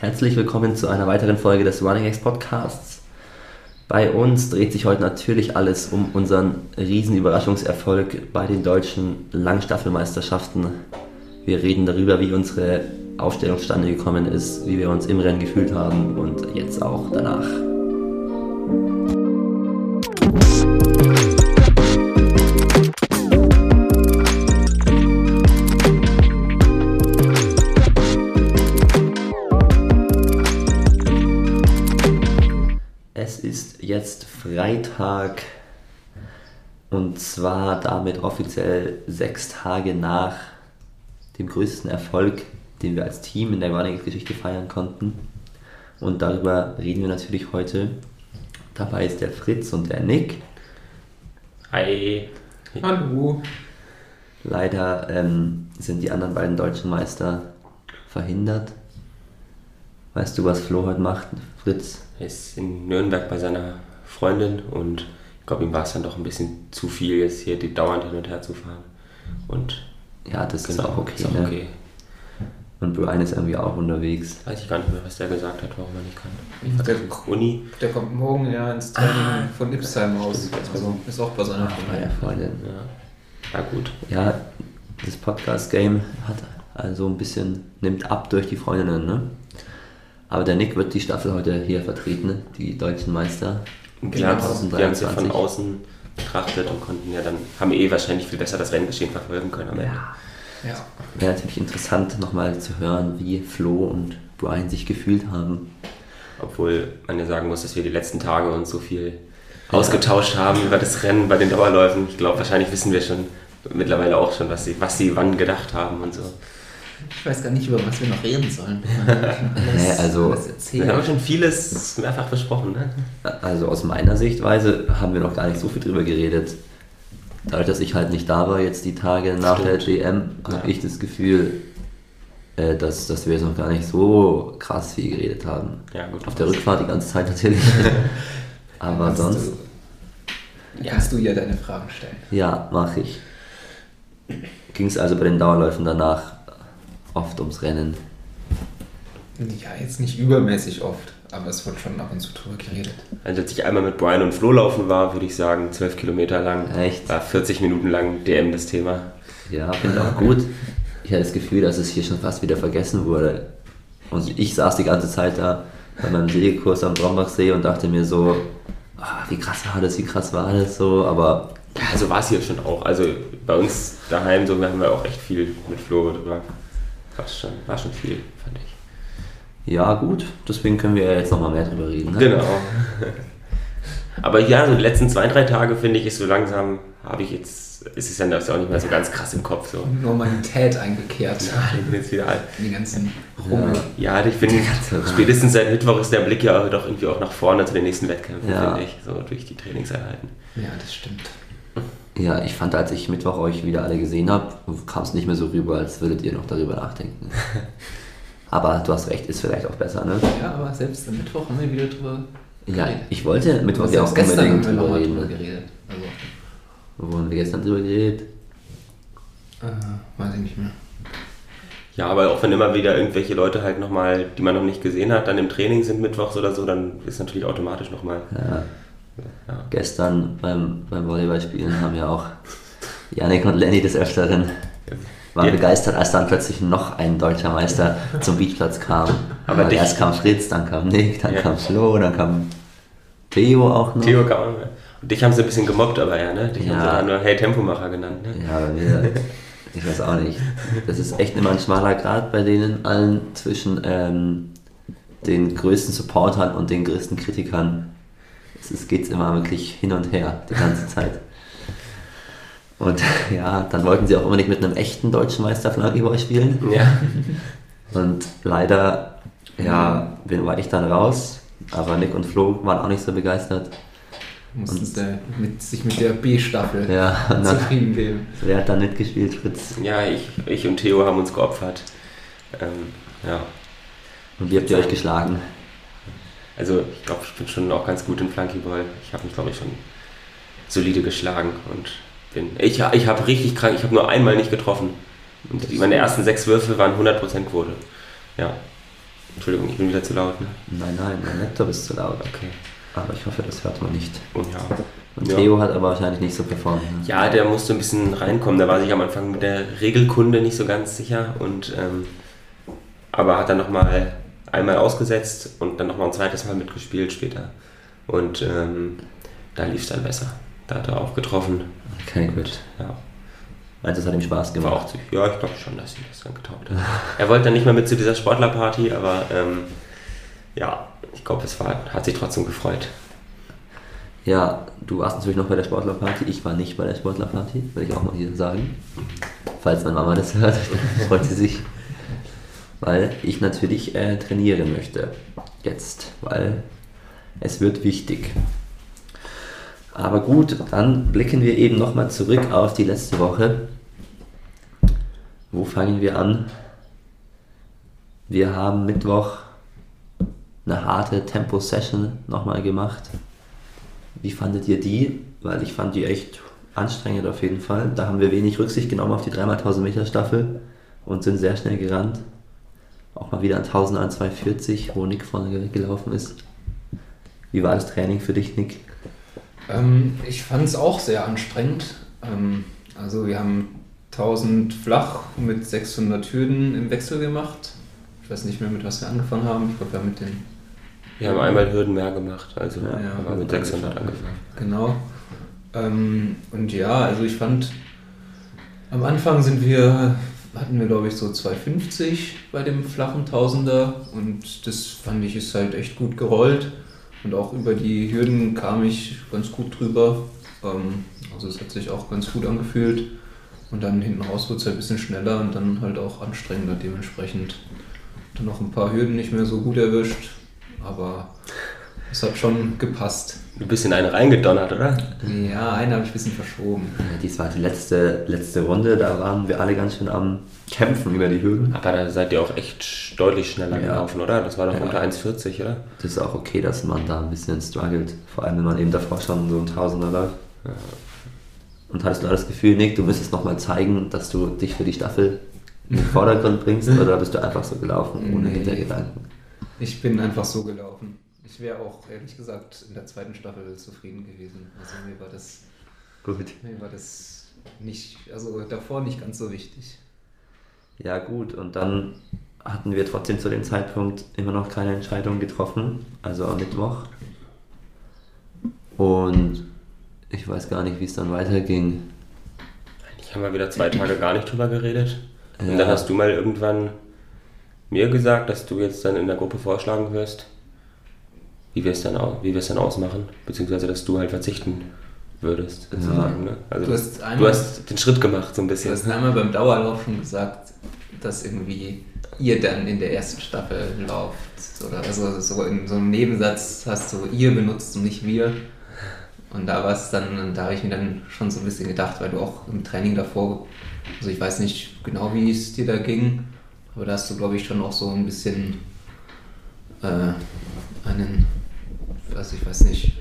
Herzlich willkommen zu einer weiteren Folge des Running X Podcasts. Bei uns dreht sich heute natürlich alles um unseren riesen Überraschungserfolg bei den deutschen Langstaffelmeisterschaften. Wir reden darüber, wie unsere Aufstellung zustande gekommen ist, wie wir uns im Rennen gefühlt haben und jetzt auch danach. Freitag und zwar damit offiziell sechs Tage nach dem größten Erfolg, den wir als Team in der Running-Geschichte feiern konnten. Und darüber reden wir natürlich heute. Dabei ist der Fritz und der Nick. Hi. Hallo. Leider ähm, sind die anderen beiden deutschen Meister verhindert. Weißt du, was Flo heute macht, Fritz? Er ist in Nürnberg bei seiner Freundin und ich glaube, ihm war es dann doch ein bisschen zu viel, jetzt hier die dauernd hin und her zu fahren. Und Ja, das ist genau, auch okay. ist auch ne? okay. Und Brian ist irgendwie auch unterwegs. Weiß ich gar nicht mehr, was der gesagt hat, warum er nicht kann. Der, Uni. der kommt morgen ja ins Training von Ipsheim raus. Also ist auch bei seiner der Freundin. Freundin. Ja. ja, gut. Ja, das Podcast-Game hat also ein bisschen, nimmt ab durch die Freundinnen, ne? Aber der Nick wird die Staffel heute hier vertreten, ne? die deutschen Meister. Die haben es die ja 2023. von außen betrachtet und konnten ja dann, haben eh wahrscheinlich viel besser das Renngeschehen verfolgen können am Ende. Ja. Wäre natürlich interessant, nochmal zu hören, wie Flo und Brian sich gefühlt haben. Obwohl man ja sagen muss, dass wir die letzten Tage uns so viel ausgetauscht haben über das Rennen bei den Dauerläufen. Ich glaube, wahrscheinlich wissen wir schon mittlerweile auch schon, was sie, was sie wann gedacht haben und so. Ich weiß gar nicht, über was wir noch reden sollen. Hä, also- alles Wir haben schon vieles mehrfach besprochen, ne? Also aus meiner Sichtweise haben wir noch gar nicht so viel drüber geredet. Dadurch, dass ich halt nicht da war jetzt die Tage nach der Stimmt. DM, habe Ja. ich das Gefühl, äh, dass, dass wir jetzt noch gar nicht so krass viel geredet haben. Ja, gut. Auf der Rückfahrt die ganze Zeit natürlich. Aber Kannst sonst, Du, kannst du ja deine Fragen stellen. ja, mache ich. Ging es also bei den Dauerläufen danach oft ums Rennen. Ja, jetzt nicht übermäßig oft, aber es wird schon ab und zu drüber geredet. Also als ich einmal mit Brian und Flo laufen war, würde ich sagen, 12 Kilometer lang. Echt? War 40 Minuten lang DM das Thema. Ja, finde ich auch gut. Ich hatte das Gefühl, dass es hier schon fast wieder vergessen wurde. Und ich saß die ganze Zeit da bei meinem Segelkurs am Brombachsee und dachte mir so, ah, wie krass war das, wie krass war das so, aber Ja, so war es hier schon auch. Also bei uns daheim, so haben wir auch echt viel mit Flo drüber. War schon, war schon viel, fand ich. ja gut, deswegen können wir ja jetzt nochmal mehr drüber reden. Ne? Genau. Aber ja, so die letzten zwei, drei Tage finde ich, ist so langsam, habe ich jetzt, ist es dann das auch nicht mehr so ganz krass im Kopf. So. Normalität eingekehrt. Ja, ich bin jetzt wieder alt. Die ganzen Rummel. Ja, ich finde, spätestens seit Mittwoch ist der Blick ja doch irgendwie auch nach vorne zu den nächsten Wettkämpfen, Ja. finde ich, so durch die Trainingseinheiten. Ja, das stimmt. Ja, ich fand, als ich Mittwoch euch wieder alle gesehen habe, kam es nicht mehr so rüber, als würdet ihr noch darüber nachdenken. Aber du hast recht, ist vielleicht auch besser, ne? Ja, aber selbst am Mittwoch haben wir wieder drüber Ja, geredet. ich wollte Mittwoch ja auch gestern haben unbedingt wir drüber reden. drüber geredet. Also, Wo haben wir gestern drüber geredet? äh, weiß ich nicht mehr. Ja, aber auch wenn immer wieder irgendwelche Leute halt nochmal, die man noch nicht gesehen hat, dann im Training sind mittwochs oder so, dann ist natürlich automatisch nochmal. Ja. Ja. Gestern beim, beim Volleyballspielen haben ja auch Janik und Lenny des Öfteren waren Ja. begeistert, als dann plötzlich noch ein deutscher Meister zum Beachplatz kam. Aber dich- erst kam Fritz, dann kam Nick, dann Ja. kam Flo, dann kam Theo auch noch. Theo kann man. Und dich haben sie ein bisschen gemobbt, aber ja, ne? Dich Ja. haben sie dann nur Hey Tempomacher genannt, ne? Ja, bei mir, ich weiß auch nicht. Das ist echt immer ein schmaler Grad bei denen allen zwischen ähm, den größten Supportern und den größten Kritikern. Es ist, geht's immer wirklich hin und her, die ganze Zeit. Und ja, dann wollten sie auch unbedingt mit einem echten deutschen Meister Flankeball spielen. Ja. Und leider, ja, bin- war ich dann raus. Aber Nick und Flo waren auch nicht so begeistert. Mussten sie mit, sich mit der B-Staffel Ja, zufrieden geben. wer hat dann mitgespielt, Fritz? Ja, ich, ich und Theo haben uns geopfert. Ähm, ja. Und wie habt ihr euch geschlagen? Also ich glaube, ich bin schon auch ganz gut in Flunkyball. Ich habe mich, glaube ich, schon solide geschlagen und bin. Ich, ich habe richtig krank, ich habe nur einmal nicht getroffen. Und die, meine ersten sechs Würfe waren 100% Quote. Ja. Entschuldigung, ich bin wieder zu laut. Ne? Nein, nein, mein Laptop ist zu laut. Okay. Aber ich hoffe, das hört man nicht. Und ja. Und Ja. Theo hat aber wahrscheinlich nicht so performt. Ne? Ja, der musste ein bisschen reinkommen. Der war sich am Anfang mit der Regelkunde nicht so ganz sicher. Und, ähm, aber hat dann nochmal einmal ausgesetzt und dann nochmal ein zweites Mal mitgespielt später. Und ähm, da lief es dann besser. Da hat er auch getroffen. Okay, gut. Ja, Also es hat ihm Spaß gemacht. auch ja ich glaube schon, dass ihm das dann getaugt hat. er wollte dann nicht mehr mit zu dieser Sportlerparty, aber ähm, ja, ich glaube, es war, hat sich trotzdem gefreut. Ja, du warst natürlich noch bei der Sportlerparty. Ich war nicht bei der Sportlerparty, will ich auch mal hier sagen. Falls meine Mama das hört, freut sie sich. Weil ich natürlich äh, trainieren möchte. Jetzt, weil es wird wichtig. Aber gut, dann blicken wir eben nochmal zurück auf die letzte Woche. Wo fangen wir an? Wir haben Mittwoch eine harte Tempo-Session nochmal gemacht. Wie fandet ihr die? Weil ich fand die echt anstrengend auf jeden Fall. Da haben wir wenig Rücksicht genommen auf die 3x1000 Meter Staffel und sind sehr schnell gerannt. Auch mal wieder ein 1000 an 240, wo Nick vorne gelaufen ist. Wie war das Training für dich, Nick? Ähm, ich fand es auch sehr anstrengend. Ähm, also wir haben 1000 flach mit 600 Hürden im Wechsel gemacht. Ich weiß nicht mehr, mit was wir angefangen haben. Ich glaube, wir haben mit den... Wir haben einmal Hürden mehr gemacht, also Ja, haben wir mit 600 angefangen. Genau. Ähm, und ja, also ich fand, am Anfang sind wir, hatten wir glaube ich so 250 bei dem flachen Tausender und das fand ich ist halt echt gut gerollt und auch über die Hürden kam ich ganz gut drüber. Ähm, also es hat sich auch ganz gut angefühlt und dann hinten raus wurde es halt ein bisschen schneller und dann halt auch anstrengender dementsprechend. Dann noch ein paar Hürden nicht mehr so gut erwischt, aber es hat schon gepasst. Du bist in eine reingedonnert, oder? Ja, eine habe ich ein bisschen verschoben. Ja, dies war die letzte, letzte Runde, da waren wir alle ganz schön am Kämpfen über die Hürden. Aber da seid ihr auch echt deutlich schneller Ja. gelaufen, oder? Das war doch Ja. unter 1,40, oder? Das ist auch okay, dass man da ein bisschen struggelt. Vor allem, wenn man eben davor schon so ein Tausender läuft. Und hattest du das Gefühl, Nick, du müsstest nochmal zeigen, dass du dich für die Staffel in den Vordergrund bringst? Oder bist du einfach so gelaufen, ohne Nee. Hintergedanken? Ich bin einfach so gelaufen. Ich wäre auch ehrlich gesagt in der zweiten Staffel zufrieden gewesen. Also mir war das, Gut. mir war das nicht, also davor nicht ganz so wichtig. Ja, gut. Und dann hatten wir trotzdem zu dem Zeitpunkt immer noch keine Entscheidung getroffen. Also am Mittwoch. Und ich weiß gar nicht, wie es dann weiterging. Ich habe mal wieder zwei Tage gar nicht drüber geredet. Und Ja. dann hast du mal irgendwann mir gesagt, dass du jetzt dann in der Gruppe vorschlagen wirst, wie wir es dann, au- wie wir es dann ausmachen. Beziehungsweise, dass du halt verzichten würdest, sozusagen. Ne? Also Du du hast einmal- du hast den Schritt gemacht, so ein Du bisschen. hast einmal beim Dauerlauf schon gesagt, dass irgendwie ihr dann in der ersten Staffel lauft. Oder also so in so einem Nebensatz hast du ihr benutzt und nicht wir. Und da war es dann, da habe ich mir dann schon so ein bisschen gedacht, weil du auch im Training davor, also ich weiß nicht genau, wie es dir da ging, aber da hast du, glaube ich, schon auch so ein bisschen äh, einen, also ich weiß nicht,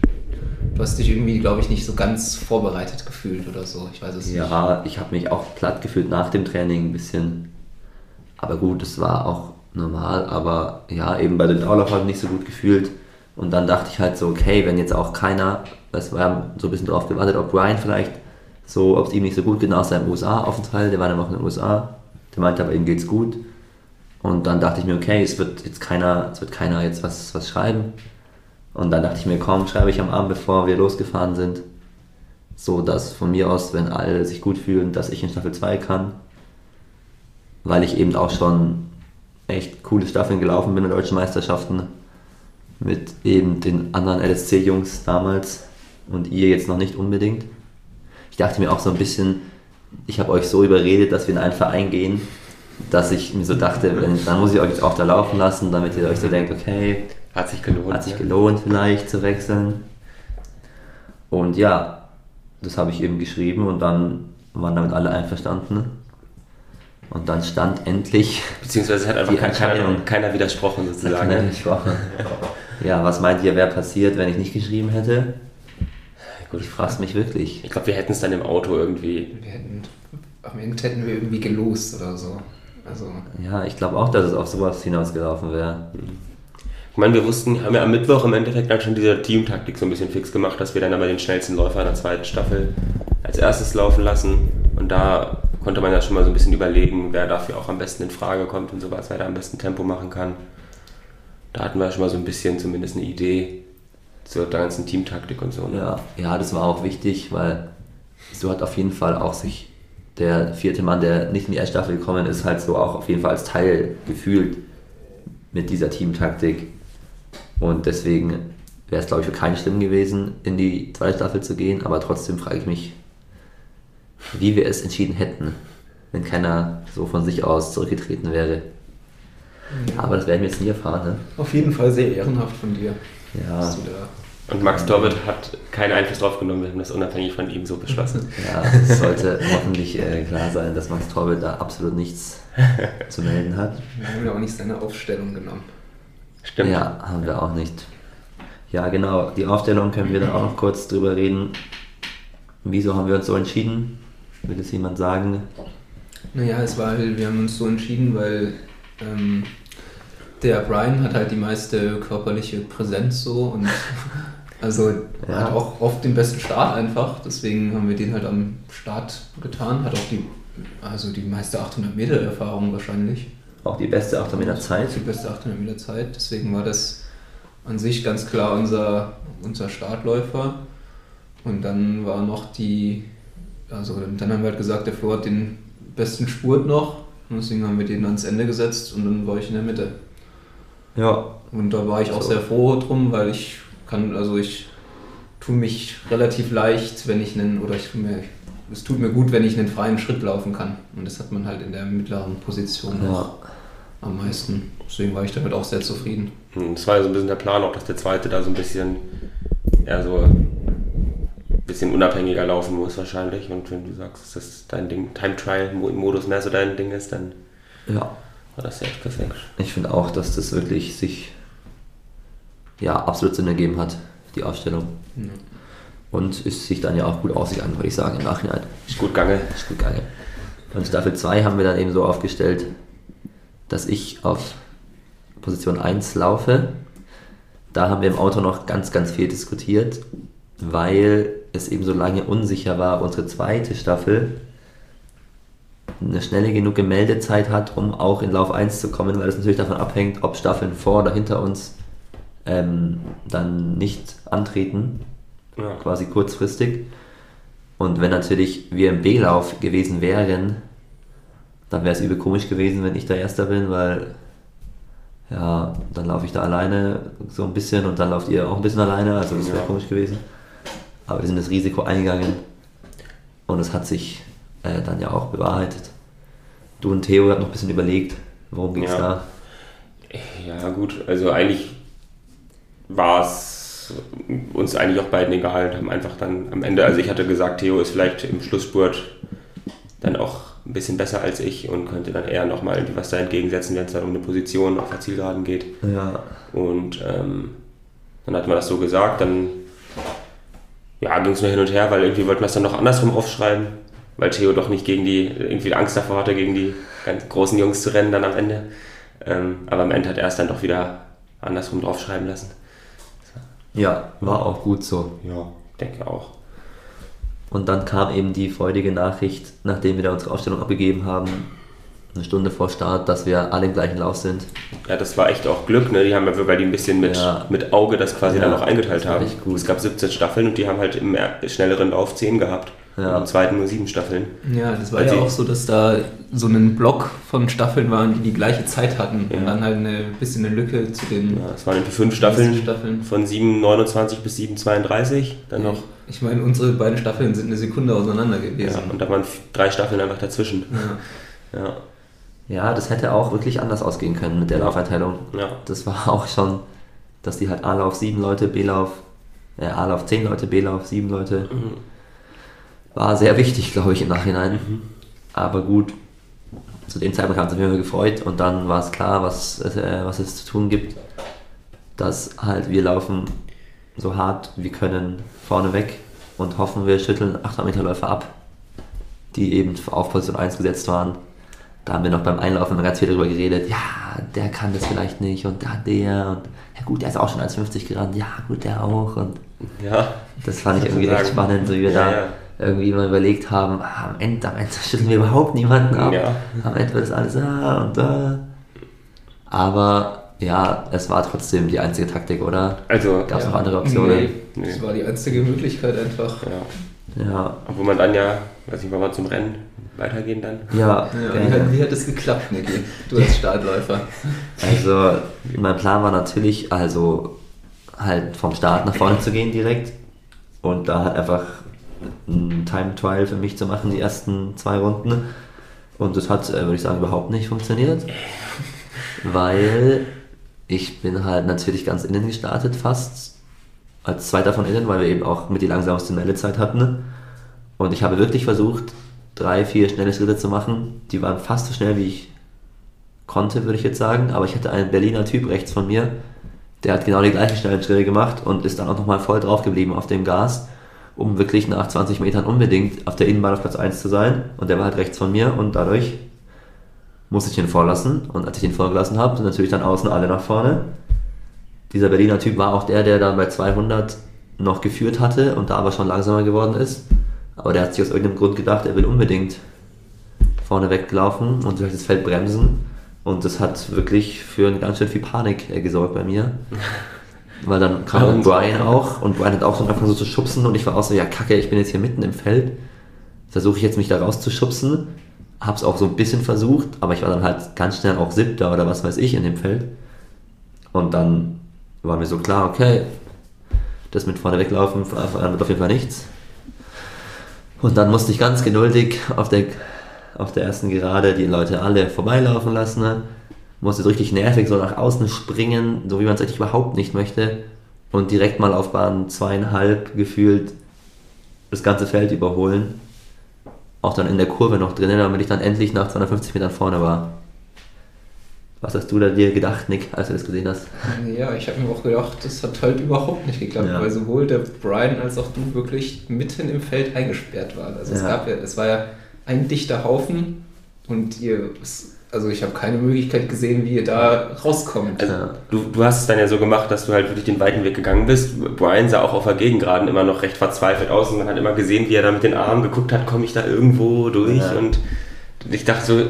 du hast dich irgendwie, glaube ich, nicht so ganz vorbereitet gefühlt oder so. Ich weiß es nicht. Ja, ich habe mich auch platt gefühlt nach dem Training ein bisschen. Aber gut, es war auch normal. Aber ja, eben bei habe ich nicht so gut gefühlt. Und dann dachte ich halt so, okay, wenn jetzt auch keiner, das war so ein bisschen drauf gewartet, ob Brian vielleicht so, ob es ihm nicht so gut geht nach seinem USA-Aufenthalt, der war dann auch in den USA, der meinte aber ihm geht's gut. Und dann dachte ich mir, okay, es wird jetzt keiner, es wird keiner jetzt was, was schreiben. Und dann dachte ich mir, komm, schreibe ich am Abend, bevor wir losgefahren sind, so dass von mir aus, wenn alle sich gut fühlen, dass ich in Staffel 2 kann. Weil ich eben auch schon echt coole Staffeln gelaufen bin in deutschen Meisterschaften. Mit eben den anderen LSC-Jungs damals und ihr jetzt noch nicht unbedingt. Ich dachte mir auch so ein bisschen, ich habe euch so überredet, dass wir in einen Verein gehen, dass ich mir so dachte, wenn, dann muss ich euch auch da laufen lassen, damit ihr euch so denkt, okay, Hat sich gelohnt. hat sich ne? gelohnt vielleicht zu wechseln. Und ja, das habe ich eben geschrieben und dann waren damit alle einverstanden. Und dann stand endlich Beziehungsweise hat einfach keiner, keiner widersprochen, sozusagen. keiner ne? gesprochen. Ja, was meint ihr, wäre passiert, wenn ich nicht geschrieben hätte? Gut, Ich frage mich wirklich. Ich glaube, wir hätten es dann im Auto irgendwie. Wir hätten, am Ende hätten wir irgendwie gelost oder so. Also, Ja, ich glaube auch, dass es auf sowas hinausgelaufen wäre. Ich meine, wir wussten, haben ja am Mittwoch im Endeffekt dann schon diese Teamtaktik so ein bisschen fix gemacht, dass wir dann aber den schnellsten Läufer in der zweiten Staffel als erstes laufen lassen. Und da konnte man ja schon mal so ein bisschen überlegen, wer dafür auch am besten in Frage kommt und sowas, wer da am besten Tempo machen kann. Da hatten wir schon mal so ein bisschen zumindest eine Idee zur ganzen Teamtaktik und so. Ne? Ja, ja, das war auch wichtig, weil so hat auf jeden Fall auch sich der vierte Mann, der nicht in die erste Staffel gekommen ist, halt so auch auf jeden Fall als Teil gefühlt mit dieser Teamtaktik. Und deswegen wäre es, glaube ich, für keinen schlimm gewesen, in die zweite Staffel zu gehen, aber trotzdem frage ich mich, wie wir es entschieden hätten, wenn keiner so von sich aus zurückgetreten wäre. Aber das werden wir jetzt nie erfahren, ne? auf jeden Fall sehr ehrenhaft von dir. Ja, Und Max Torwitt hat keinen Einfluss drauf genommen, wir haben das unabhängig von ihm so beschlossen. ja es sollte hoffentlich äh, klar sein, dass Max Torbe da absolut nichts zu melden hat. Wir haben ja auch nicht seine Aufstellung genommen. Stimmt. Ja, haben wir auch nicht. Ja, genau, die Aufstellung können wir dann auch noch kurz drüber reden. Wieso haben wir uns so entschieden? Will es jemand sagen? Naja, es war halt, wir haben uns so entschieden, weil ähm, der Brian hat halt die meiste körperliche Präsenz so und also Ja. hat auch oft den besten Start einfach, deswegen haben wir den halt am Start getan, hat auch die, also die meiste 800 Meter Erfahrung wahrscheinlich, Auch die beste 8 Meter Zeit. die beste 800 Meter Zeit, deswegen war das an sich ganz klar unser, unser Startläufer und dann war noch die, also dann haben wir halt gesagt, der Flo hat den besten Spurt noch und deswegen haben wir den ans Ende gesetzt und dann war ich in der Mitte. Ja, Und da war ich auch So. sehr froh drum, weil ich kann, also ich tue mich relativ leicht, wenn ich einen, oder ich tue mir, es tut mir gut, wenn ich einen freien Schritt laufen kann. Und das hat man halt in der mittleren Position ja. noch am meisten. Deswegen war ich damit auch sehr zufrieden. Und Das war ja so ein bisschen der Plan auch, dass der zweite da so ein bisschen eher so ein bisschen unabhängiger laufen muss wahrscheinlich. Und wenn du sagst, dass das dein Ding, Time Trial Modus mehr so dein Ding ist, dann ja. war das ja echt perfekt. Ich finde auch, dass das wirklich sich ja, absolut Sinn ergeben hat, die Aufstellung. Ja. Und ist sich dann ja auch gut ausgegangen, würde ich sagen, im Nachhinein. Ist gut gegangen. Ist gut gegangen. Und Staffel 2 haben wir dann eben so aufgestellt, dass ich auf Position 1 laufe. Da haben wir im Auto noch ganz, ganz viel diskutiert, weil es eben so lange unsicher war, ob unsere zweite Staffel eine schnelle genug Meldezeit hat, um auch in Lauf 1 zu kommen, weil es natürlich davon abhängt, ob Staffeln vor oder hinter uns ähm, dann nicht antreten Ja. quasi kurzfristig. Und wenn natürlich wir im B-Lauf gewesen wären, dann wäre es übel komisch gewesen, wenn ich der Erster bin, weil ja, dann laufe ich da alleine so ein bisschen und dann lauft ihr auch ein bisschen alleine, also das wäre Ja. komisch gewesen. Aber wir sind das Risiko eingegangen und es hat sich äh, dann ja auch bewahrheitet. Du und Theo habt noch ein bisschen überlegt, worum ging es Ja. da? Ja, gut, also eigentlich war es uns eigentlich auch beiden egal und haben einfach dann am Ende, also ich hatte gesagt, Theo ist vielleicht im Schlussspurt dann auch ein bisschen besser als ich und könnte dann eher nochmal irgendwie was da entgegensetzen, wenn es dann um eine Position auf der Zielgeraden geht. Ja, Und ähm, dann hat man das so gesagt, dann ja, ging es nur hin und her, weil irgendwie wollten wir es dann noch andersrum aufschreiben, weil Theo doch nicht gegen die, irgendwie Angst davor hatte, gegen die ganz großen Jungs zu rennen dann am Ende. Ähm, aber am Ende hat er es dann doch wieder andersrum draufschreiben lassen. Ja, war auch gut so. Ja, denke auch. Und dann kam eben die freudige Nachricht, nachdem wir da unsere Aufstellung abgegeben haben, eine Stunde vor Start, dass wir alle im gleichen Lauf sind. Ja, das war echt auch Glück, ne? Die haben ja, weil die ein bisschen mit, Ja. mit Auge das quasi Ja, dann noch eingeteilt das war haben. echt gut. Es gab 17 Staffeln und die haben halt im er- schnelleren Lauf 10 gehabt. Ja. Und im zweiten nur 7 Staffeln. Ja, das war Weil ja auch so, dass da so ein Block von Staffeln waren, die die gleiche Zeit hatten. Ja. Und dann halt eine bisschen eine Lücke zu den Ja, es waren irgendwie fünf Staffeln. Staffeln. Von 7,29 bis 7,32. Dann noch. Ich meine, unsere beiden Staffeln sind eine Sekunde auseinander Ja, gewesen. und da waren drei Staffeln einfach dazwischen. Ja. Ja, Ja, das hätte auch wirklich anders ausgehen können mit der Laufeinteilung. ja. Das war auch schon, dass die halt A-Lauf 7 Leute, B-Lauf, äh, A-Lauf 10 Leute, B-Lauf 7 Leute. Mhm. War sehr wichtig, glaube ich, im Nachhinein. Aber gut, zu dem Zeitpunkt haben wir uns auf jeden Fall gefreut und dann war es klar, was, äh, was es zu tun gibt. Dass halt wir laufen so hart wir können vorne weg und hoffen, wir schütteln 800 Meter Läufer ab, die eben auf Position 1 gesetzt waren. da haben wir noch beim Einlaufen immer ganz viel darüber geredet, ja, der kann das vielleicht nicht und da der und ja gut, der ist auch schon 1,50 gerannt, ja gut, der auch und Ja. das fand ich irgendwie echt spannend, so wie wir Ja, da ja. Irgendwie immer überlegt haben, ah, am Ende, am Ende schütteln wir überhaupt niemanden ab, Ja. am Ende wird es alles da und da. Aber ja, es war trotzdem die einzige Taktik, oder? Also, Gab es Ja. noch andere Optionen? Nee, Nee. das war die einzige Möglichkeit einfach. ja. Ja, Obwohl man dann ja, weiß nicht, wollen wir zum Rennen weitergehen dann? ja, Ja, wie, hat, wie hat das geklappt, Niki? Du als Startläufer. Also, mein Plan war natürlich, also halt vom Start nach vorne zu gehen direkt und da halt einfach ein Time Trial für mich zu machen, die ersten zwei Runden. Und das hat, äh, würde ich sagen, überhaupt nicht funktioniert, weil ich bin halt natürlich ganz innen gestartet, fast als zweiter von innen, weil wir eben auch mit die langsamste Meldezeit hatten. Und ich habe wirklich versucht, drei, vier schnelle Schritte zu machen. Die waren fast so schnell, wie ich konnte, würde ich jetzt sagen. Aber ich hatte einen Berliner Typ rechts von mir, der hat genau die gleichen schnellen Schritte gemacht und ist dann auch nochmal voll drauf geblieben auf dem Gas, um wirklich nach 20 Metern unbedingt auf der Innenbahn auf Platz 1 zu sein. Und der war halt rechts von mir und dadurch musste ich ihn vorlassen. Und als ich ihn vorgelassen habe, sind natürlich dann außen alle nach vorne. Dieser Berliner Typ war auch der, der dann bei 200 noch geführt hatte und da aber schon langsamer geworden ist. Aber der hat sich aus irgendeinem Grund gedacht, er will unbedingt vorne weglaufen und durch das Feld bremsen. Und das hat wirklich für ganz schön viel Panik äh, gesorgt bei mir. Weil dann kam dann Brian auch und Brian hat auch so angefangen so zu schubsen und ich war auch so, ja kacke, ich bin jetzt hier mitten im Feld. Versuche ich jetzt mich da rauszuschubsen. Hab's auch so ein bisschen versucht, aber ich war dann halt ganz schnell auch siebter oder was weiß ich in dem Feld. Und dann war mir so klar, okay, das mit vorne weglaufen wird auf jeden Fall nichts. Und dann musste ich ganz geduldig auf der, auf der ersten Gerade die Leute alle vorbeilaufen lassen. Musste so richtig nervig so nach außen springen, so wie man es eigentlich überhaupt nicht möchte. Und direkt mal auf Bahn zweieinhalb gefühlt das ganze Feld überholen. Auch dann in der Kurve noch drinnen, damit ich dann endlich nach 250 Metern vorne war. Was hast du da dir gedacht, Nick, als du das gesehen hast? Ja, ich habe mir auch gedacht, das hat halt überhaupt nicht geklappt, Ja. weil sowohl der Brian als auch du wirklich mitten im Feld eingesperrt waren. Also es Ja. gab ja, es war ja ein dichter Haufen und ihr, es- also ich habe keine Möglichkeit gesehen, wie ihr da rauskommt. Also, du, du hast es dann ja so gemacht, dass du halt wirklich den weiten Weg gegangen bist. Brian sah auch auf der Gegengraden immer noch recht verzweifelt aus und man hat immer gesehen, wie er da mit den Armen geguckt hat, komme ich da irgendwo durch Ja. und ich dachte so,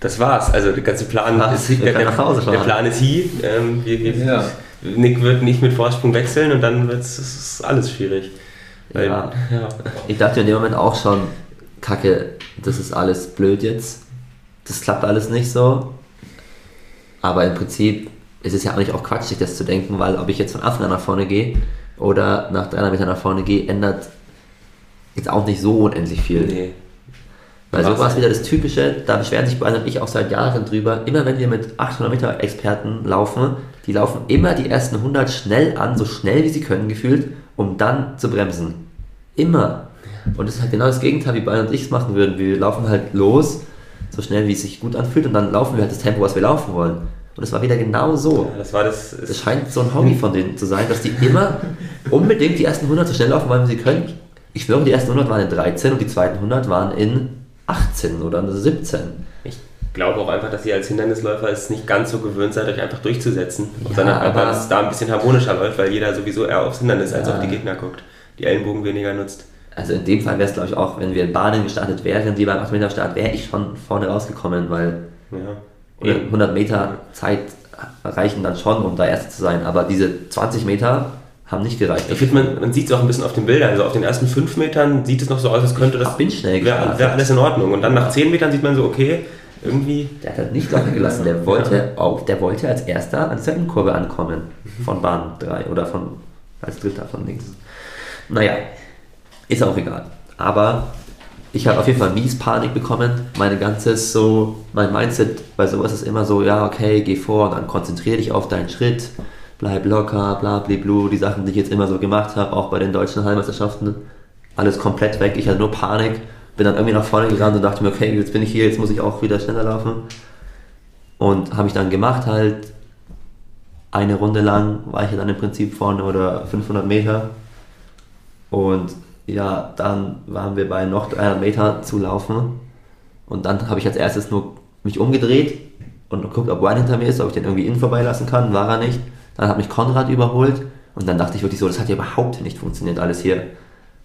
das war's. Also der ganze Plan Was? ist, der, der, nach Hause der Plan ist hier. Ähm, wir, wir, Ja. Nick wird nicht mit Vorsprung wechseln und dann wird es alles schwierig. Weil, Ja. ja. Ich dachte in dem Moment auch schon, Kacke, das ist alles blöd jetzt. Das klappt alles nicht so. Aber im Prinzip ist es ja eigentlich auch Quatsch, sich das zu denken, weil ob ich jetzt von Anfang an nach vorne gehe oder nach 300 Metern nach vorne gehe, ändert jetzt auch nicht so unendlich viel. Nee. Weil so Was? war es wieder das Typische, da beschweren sich Brian und ich auch seit Jahren drüber, immer wenn wir mit 800 Meter Experten laufen, die laufen immer die ersten 100 schnell an, so schnell wie sie können gefühlt, um dann zu bremsen. Immer. Und das ist halt genau das Gegenteil, wie Brian und ich es machen würden. Wir laufen halt los, so schnell wie es sich gut anfühlt und dann laufen wir halt das Tempo, was wir laufen wollen. Und es war wieder genau so. Ja, das war das. Es scheint so ein Hobby von denen zu sein, dass die immer unbedingt die ersten 100 so schnell laufen wollen, wie sie können. Ich schwöre, die ersten 100 waren in 13 und die zweiten 100 waren in 18 oder in 17. Ich glaube auch einfach, dass ihr als Hindernisläufer es nicht ganz so gewöhnt seid, euch einfach durchzusetzen. Ja, sondern einfach, dass es da ein bisschen harmonischer läuft, weil jeder sowieso eher aufs Hindernis als Ja. auf die Gegner guckt. Die Ellenbogen weniger nutzt. Also in dem Fall wäre es, glaube ich, auch, wenn wir in Bahnen gestartet wären, wie beim 8 Meter Start, wäre ich schon vorne rausgekommen, weil Ja. 100 Meter Zeit reichen dann schon, um da Erster zu sein. Aber diese 20 Meter haben nicht gereicht. Ich finde, man, man sieht es auch ein bisschen auf den Bildern. Also auf den ersten 5 Metern sieht es noch so aus, als könnte das. Ich bin schnell Wäre wär alles in Ordnung. Und dann nach 10 Metern sieht man so, okay, irgendwie. Der hat halt nicht locker gelassen. Der wollte auch, der wollte als erster an dieser Innenkurve ankommen. Von Bahn 3 oder von als dritter von links. Naja, ist auch egal. Aber ich habe auf jeden Fall mies Panik bekommen. Meine ganzes so, mein Mindset bei sowas ist immer so, ja, okay, geh vor dann konzentriere dich auf deinen Schritt, bleib locker, bla bliblu, die Sachen, die ich jetzt immer so gemacht habe, auch bei den deutschen Heilmeisterschaften, alles komplett weg. Ich hatte nur Panik, bin dann irgendwie nach vorne gerannt und dachte mir, okay, jetzt bin ich hier, jetzt muss ich auch wieder schneller laufen. Und habe ich dann gemacht halt, eine Runde lang war ich dann im Prinzip vorne oder 500 Meter. Und ja, dann waren wir bei noch 300 Meter zu laufen. Und dann habe ich als erstes nur mich umgedreht und geguckt, ob Brian hinter mir ist, ob ich den irgendwie innen vorbeilassen kann. War er nicht. Dann hat mich Konrad überholt und dann dachte ich wirklich so, das hat ja überhaupt nicht funktioniert alles hier.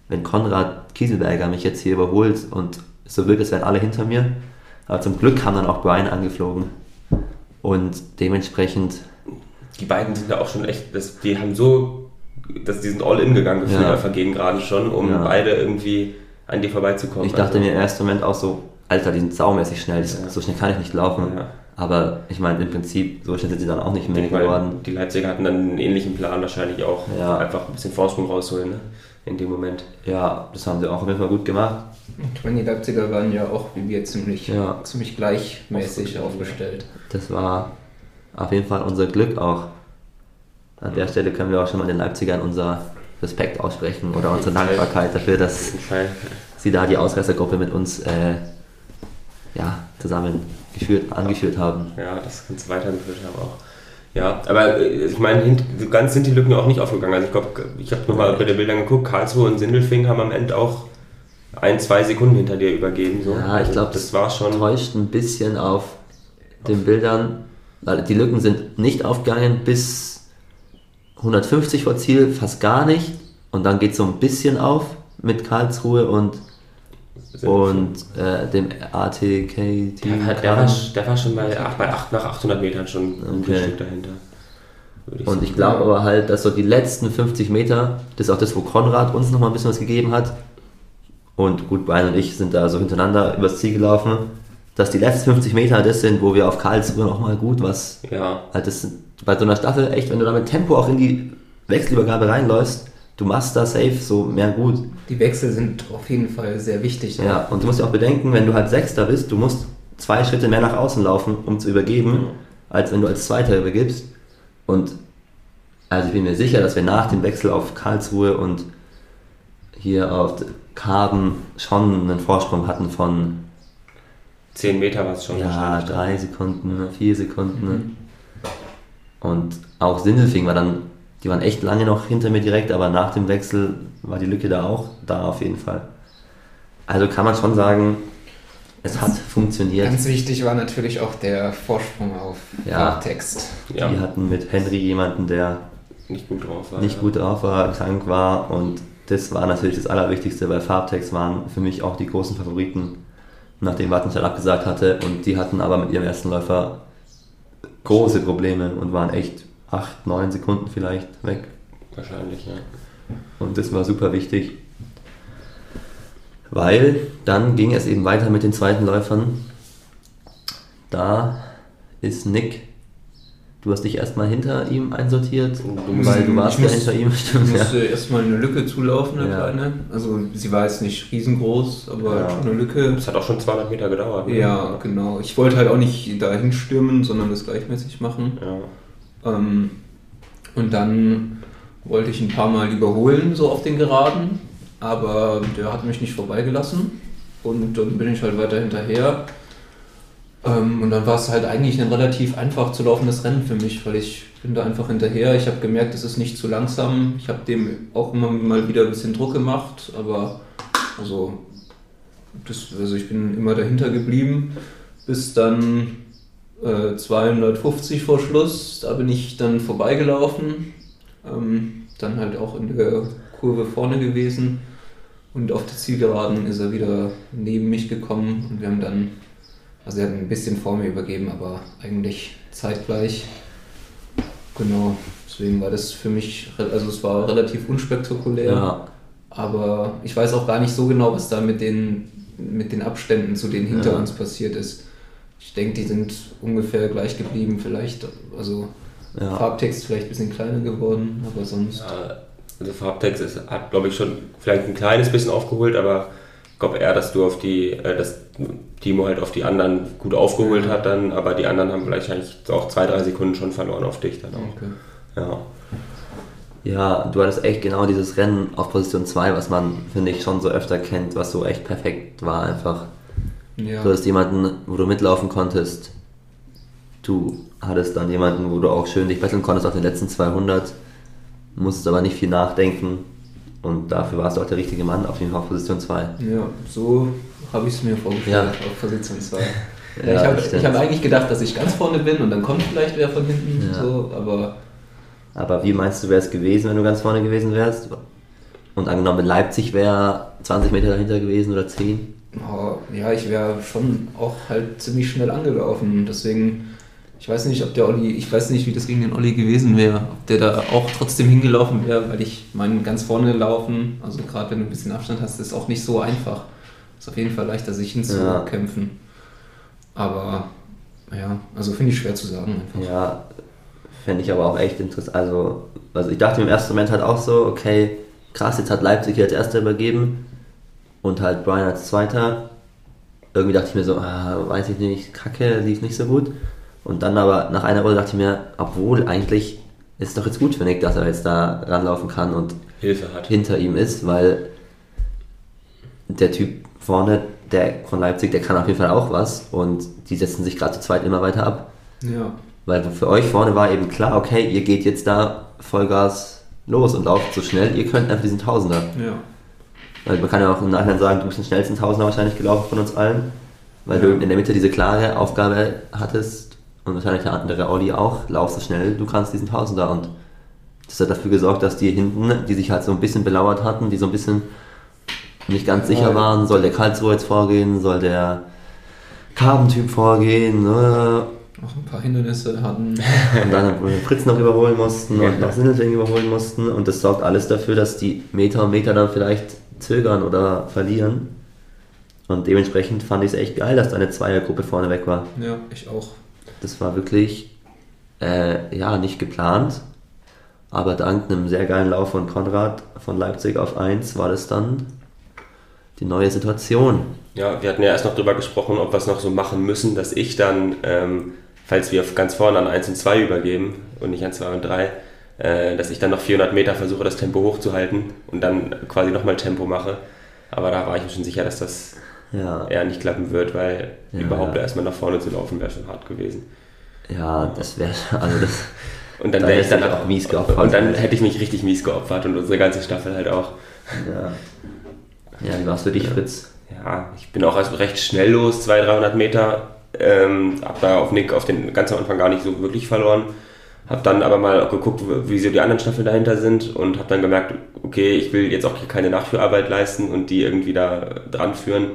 Wenn Konrad Kieselberger mich jetzt hier überholt und so wirkt, es wären alle hinter mir. Aber zum Glück kam dann auch Brian angeflogen. Und dementsprechend Die beiden sind da auch schon echt, das, die haben so, dass die sind all in gegangen gefühlt Ja. einfach gegen gerade schon, um Ja. beide irgendwie an dir vorbeizukommen. Ich dachte Also, mir im ersten Moment auch so, Alter, die sind saumäßig schnell, Ja. so schnell kann ich nicht laufen. Ja. Aber ich meine, im Prinzip, so schnell sind sie dann auch nicht ich mehr geworden. die Leipziger hatten dann einen ähnlichen Plan wahrscheinlich auch, Ja. einfach ein bisschen Vorsprung rausholen ne? in dem Moment. Ja, das haben sie auch auf jeden Fall gut gemacht. Und ich meine, die Leipziger waren ja auch wie wir ziemlich, Ja. ziemlich gleichmäßig aufgestellt. Das war auf jeden Fall unser Glück auch. An der Stelle können wir auch schon mal den Leipzigern unser Respekt aussprechen oder unsere Dankbarkeit dafür, dass sie da die Ausreißergruppe mit uns äh, ja, zusammen geführt, angeführt haben. Ja, das kannst du weitergeführt haben auch. Ja, aber äh, ich meine, ganz sind die Lücken auch nicht aufgegangen. Also ich glaube, ich habe nochmal bei den Bildern geguckt, Karlsruhe und Sindelfing haben am Ende auch ein, zwei Sekunden hinter dir übergeben. So. Ja, ich Also glaube, das war schon. täuscht ein bisschen auf den Bildern, weil die Lücken sind nicht aufgegangen bis 150 vor Ziel, fast gar nicht. Und dann geht es so ein bisschen auf mit Karlsruhe und, und äh, dem ATK-Team. Der, war- der, war, der war schon bei, ach, bei acht, nach 800 Metern schon ein Okay. Stück dahinter. würde Und ich glaube aber halt, dass so die letzten 50 Meter, das ist auch das, wo Konrad uns nochmal ein bisschen was gegeben hat. Und gut, Brian und ich sind da so hintereinander übers Ziel gelaufen, dass die letzten 50 Meter das sind, wo wir auf Karlsruhe nochmal gut was Ja, Halt das bei so einer Staffel echt, wenn du da mit Tempo auch in die Wechselübergabe reinläufst, du machst da safe so mehr gut. Die Wechsel sind auf jeden Fall sehr wichtig. Ja, und du musst ja auch bedenken, wenn du halt Sechster bist, du musst zwei Schritte mehr nach außen laufen, um zu übergeben, als wenn du als Zweiter übergibst. Und also ich bin mir sicher, dass wir nach dem Wechsel auf Karlsruhe und hier auf Karben schon einen Vorsprung hatten von 10 Meter war es schon ja, wahrscheinlich. drei Sekunden, vier Sekunden. Und auch Sindelfing war dann, die waren echt lange noch hinter mir direkt, aber nach dem Wechsel war die Lücke da auch da auf jeden Fall. Also kann man schon sagen, es hat funktioniert. Ganz wichtig war natürlich auch der Vorsprung auf Ja. Farbtext. Ja, Die hatten mit Henry jemanden, der nicht gut drauf war. nicht ja. gut drauf war, krank war und das war natürlich das Allerwichtigste, weil Farbtext waren für mich auch die großen Favoriten, nachdem Wattenscheid abgesagt hatte und die hatten aber mit ihrem ersten Läufer große Probleme und waren echt 8, 9 Sekunden vielleicht weg Wahrscheinlich, ja. und das war super wichtig, weil dann ging es eben weiter mit den zweiten Läufern. Da ist Nick, du hast dich erstmal hinter ihm einsortiert, Du musst- weil du warst ja muss- hinter ihm, Ich stimmt ja. musste erstmal eine Lücke zulaufen, eine Ja. kleine. Also sie war jetzt nicht riesengroß, aber Ja. schon eine Lücke. Es hat auch schon 200 Meter gedauert. ne? Ja, genau. Ich wollte halt auch nicht dahin stürmen, sondern das gleichmäßig machen. Ja. Ähm, und dann wollte ich ein paar Mal überholen, so auf den Geraden, aber der hat mich nicht vorbeigelassen. Und dann bin ich halt weiter hinterher. Ähm, und dann war es halt eigentlich ein relativ einfach zu laufendes Rennen für mich, weil ich bin da einfach hinterher. Ich habe gemerkt, es ist nicht zu langsam. Ich habe dem auch immer mal wieder ein bisschen Druck gemacht, aber also, das, also ich bin immer dahinter geblieben, bis dann äh, 250 vor Schluss. Da bin ich dann vorbeigelaufen. Ähm, dann halt auch in der Kurve vorne gewesen. Und auf der Zielgeraden ist er wieder neben mich gekommen und wir haben dann, also er hat ein bisschen vor mir übergeben, aber eigentlich zeitgleich. Genau, deswegen war das für mich, also es war relativ unspektakulär. Ja, Aber ich weiß auch gar nicht so genau, was da mit den, mit den Abständen zu denen hinter Ja. uns passiert ist. Ich denke, die sind ungefähr gleich geblieben, vielleicht. Also ja. Farbtext vielleicht ein bisschen kleiner geworden, aber sonst. Ja, also Farbtext ist, hat, glaube ich, schon vielleicht ein kleines bisschen aufgeholt, aber ich glaube eher, dass du auf die, äh, dass Timo halt auf die anderen gut aufgeholt hat dann, aber die anderen haben vielleicht eigentlich auch zwei, drei Sekunden schon verloren auf dich dann auch. Okay. Ja. Ja, du hattest echt genau dieses Rennen auf Position 2, was man, finde ich, schon so öfter kennt, was so echt perfekt war einfach. Ja. Du hattest jemanden, wo du mitlaufen konntest. Du hattest dann jemanden, wo du auch schön dich betteln konntest auf den letzten 200. Musstest aber nicht viel nachdenken. Und dafür warst du auch der richtige Mann auf jeden Fall auf Position 2. ja, so habe ich es mir vorgestellt Ja. auf Position 2. Ja, ich habe hab eigentlich gedacht, dass ich ganz vorne bin und dann kommt vielleicht wer von hinten. Ja. So, aber Aber wie meinst du, wäre es gewesen, wenn du ganz vorne gewesen wärst? Und angenommen, Leipzig wäre 20 Meter dahinter gewesen oder 10? oh, ja, ich wäre schon auch halt ziemlich schnell angelaufen. Deswegen, ich weiß nicht, ob der Olli, ich weiß nicht, wie das gegen den Olli gewesen wäre. Ob der da auch trotzdem hingelaufen wäre, weil ich meine, ganz vorne laufen, also gerade wenn du ein bisschen Abstand hast, ist auch nicht so einfach. Ist auf jeden Fall leichter, sich hinzukämpfen. Aber ja, also finde ich schwer zu sagen einfach. Ja, fände ich aber auch echt interessant. Also, also ich dachte im ersten Moment halt auch so, okay, krass, jetzt hat Leipzig hier als Erster übergeben und halt Brian als Zweiter. Irgendwie dachte ich mir so, ah, weiß ich nicht, kacke, lief nicht so gut. Und dann aber nach einer Runde dachte ich mir, obwohl eigentlich ist es doch jetzt gut für Nick, dass er jetzt da ranlaufen kann und Hilfe hat. hinter ihm ist, weil der Typ vorne, der von Leipzig, der kann auf jeden Fall auch was und die setzen sich gerade zu zweit immer weiter ab. Ja, Weil für euch vorne war eben klar, okay, ihr geht jetzt da Vollgas los und lauft so schnell, ihr könnt einfach diesen Tausender. ja. Weil man kann ja auch im Nachhinein sagen, du bist den schnellsten Tausender wahrscheinlich gelaufen von uns allen, weil Ja. du in der Mitte diese klare Aufgabe hattest und wahrscheinlich der andere Olli auch, lauf so schnell, du kannst diesen Tausender und das hat dafür gesorgt, dass die hinten, die sich halt so ein bisschen belauert hatten, die so ein bisschen nicht ganz sicher waren, soll der Karlsruhe jetzt vorgehen, soll der Karbentyp vorgehen, ne? Auch ein paar Hindernisse hatten. Und dann Fritz noch überholen mussten und noch Sindelfing überholen mussten. Und das sorgt alles dafür, dass die Meter und Meter dann vielleicht zögern oder verlieren. Und dementsprechend fand ich es echt geil, dass da eine Zweiergruppe vorne weg war. Ja, ich auch. Das war wirklich, äh, ja, nicht geplant. Aber dank einem sehr geilen Lauf von Konrad von Leipzig auf 1 war das dann die neue Situation. Ja, wir hatten ja erst noch drüber gesprochen, ob wir es noch so machen müssen, dass ich dann, ähm, falls wir ganz vorne an 1 und 2 übergeben und nicht an 2 und 3, äh, dass ich dann noch 400 Meter versuche, das Tempo hochzuhalten und dann quasi nochmal Tempo mache. Aber da war ich mir schon sicher, dass das Ja, eher nicht klappen wird, weil Ja. überhaupt erstmal nach vorne zu laufen wäre schon hart gewesen. ja das wäre, also das, Und dann Da wäre ich dann auch mies geopfert. Und dann hätte ich mich richtig mies geopfert und unsere ganze Staffel halt auch. ja. Ja, wie war es für dich, Fritz? Ja, ich bin auch erst recht schnell los, 200, 300 Meter. Ähm, hab da auf Nick auf den ganz am Anfang gar nicht so wirklich verloren. Hab dann aber mal geguckt, wie so die anderen Staffeln dahinter sind und hab dann gemerkt, okay, ich will jetzt auch hier keine Nachführarbeit leisten und die irgendwie da dran führen.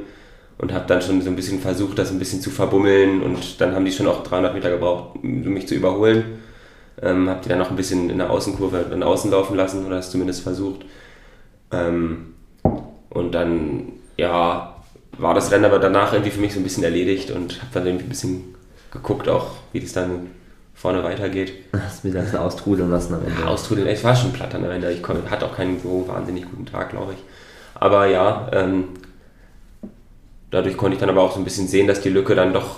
Und hab dann schon so ein bisschen versucht, das ein bisschen zu verbummeln und dann haben die schon auch 300 Meter gebraucht, um mich zu überholen. Ähm, hab die dann noch ein bisschen in der Außenkurve dann außen laufen lassen oder es zumindest versucht. Ähm, und dann, ja, war das Rennen aber danach irgendwie für mich so ein bisschen erledigt und habe dann irgendwie ein bisschen geguckt auch, wie das dann vorne weitergeht. Hast mir das austrudeln lassen am Ende. Ja, Austrudeln, ich war schon platt an der Ende. Ich kon- hatte auch keinen so wahnsinnig guten Tag, glaube ich. Aber ja, ähm, dadurch konnte ich dann aber auch so ein bisschen sehen, dass die Lücke dann doch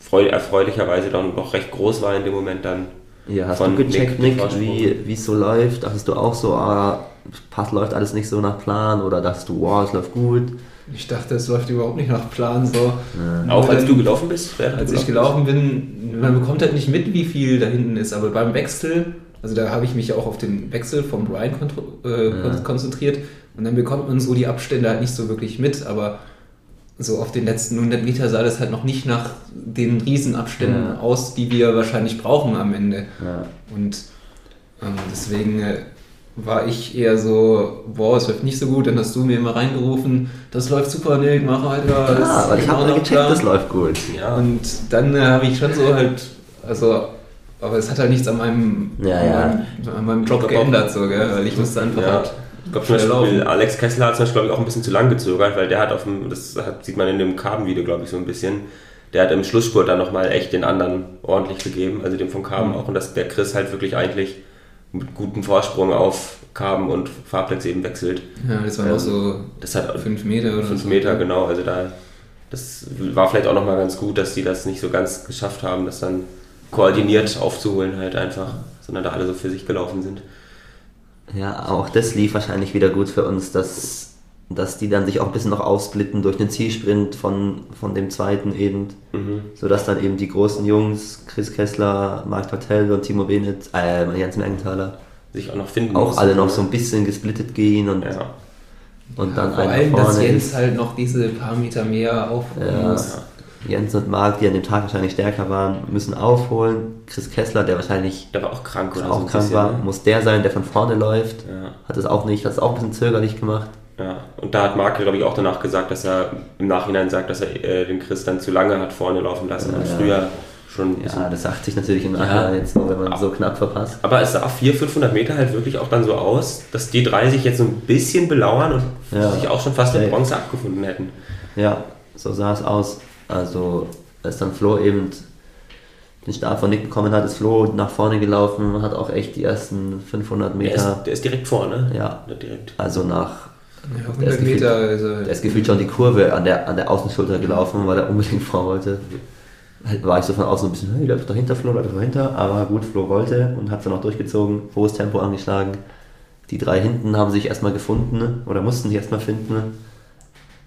freu erfreulicherweise dann doch recht groß war in dem Moment dann. Ja, hast du gecheckt, Nick, Nick, wie es so läuft? Dachtest du auch so, ah, Pass läuft alles nicht so nach Plan? Oder dachtest du, wow, es läuft gut? Ich dachte, es läuft überhaupt nicht nach Plan so. Nur Auch als du gelaufen bist? während Als du ich gelaufen bin, man bekommt halt nicht mit, wie viel da hinten ist, aber beim Wechsel, also da habe ich mich ja auch auf den Wechsel vom Brian äh, Ja. konzentriert und dann bekommt man so die Abstände halt nicht so wirklich mit, aber so auf den letzten 100 Meter sah das halt noch nicht nach den Riesenabständen Ja. aus, die wir wahrscheinlich brauchen am Ende. Ja. Und ähm, deswegen äh, war ich eher so, boah, es läuft nicht so gut, dann hast du mir immer reingerufen, das läuft super, Nick, mach weiter. das Ah, weil ich habe genau gecheckt, Plan. das läuft gut. Ja, Und dann äh, habe ich schon so halt, also, aber es hat halt nichts an meinem, Ja, an ja. an meinem Job geändert, so, gell? weil ich musste einfach Ja. halt Ich glaube zum schnell Beispiel, laufen. Alex Kessler hat zum Beispiel, glaube ich, auch ein bisschen zu lang gezögert, weil der hat auf dem, das hat, sieht man in dem Carbon-Video, glaube ich, so ein bisschen, der hat im Schlussspurt dann nochmal echt den anderen ordentlich gegeben, also dem von Carbon Mhm. auch, und dass der Chris halt wirklich eigentlich mit gutem Vorsprung auf Carbon und Fahrplatz eben wechselt. Ja, das waren Ähm, auch so Das hat fünf Meter oder fünf so. Meter, genau, also da, das war vielleicht auch nochmal ganz gut, dass die das nicht so ganz geschafft haben, das dann koordiniert aufzuholen halt einfach, sondern da alle so für sich gelaufen sind. Ja, auch das lief wahrscheinlich wieder gut für uns, dass, dass die dann sich auch ein bisschen noch aufsplitten durch den Zielsprint von, von dem zweiten eben. Mhm. Sodass dann eben die großen Jungs, Chris Kessler, Marc Patel und Timo Benet, äh, Jens Mergenthaler, Sich auch noch finden auch alle noch so ein bisschen gesplittet gehen und, Ja. und dann Vor allem, dass vorne Jens ist. halt noch diese paar Meter mehr aufholen Ja. muss. Jens und Marc, die an dem Tag wahrscheinlich stärker waren, müssen aufholen. Chris Kessler, der wahrscheinlich Der war auch krank oder auch so. krank bisschen, war, ne? muss der sein, der von vorne läuft. Ja. Hat es auch nicht, hat es auch ein bisschen zögerlich gemacht. Ja, und da hat Marc, glaube ich, auch danach gesagt, dass er im Nachhinein sagt, dass er äh, den Chris dann zu lange hat vorne laufen lassen und Ja. früher schon. Ja, das sagt sich natürlich im Nachhinein jetzt nur, wenn man so knapp verpasst. Aber es sah 400, 500 Meter halt wirklich auch dann so aus, dass die drei sich jetzt so ein bisschen belauern und Ja. sich auch schon fast in. Bronze abgefunden hätten. Ja, so sah es aus. Also, als dann Flo eben den Start von Nick bekommen hat, ist Flo nach vorne gelaufen, hat auch echt die ersten 500 Der Meter. ist, der ist direkt vorne. Ja. Der Direkt. Also nach, Ja, Der ist 100 Meter, also der ist gefühlt schon die Kurve an der, an der Außenschulter gelaufen, weil er unbedingt vor wollte. Halt War ich so von außen ein bisschen, hey, läuft doch dahinter, Flo, läuft doch dahinter. Aber gut, Flo wollte und hat es dann auch durchgezogen, hohes Tempo angeschlagen. Die drei hinten haben sich erstmal gefunden oder mussten sich erstmal finden.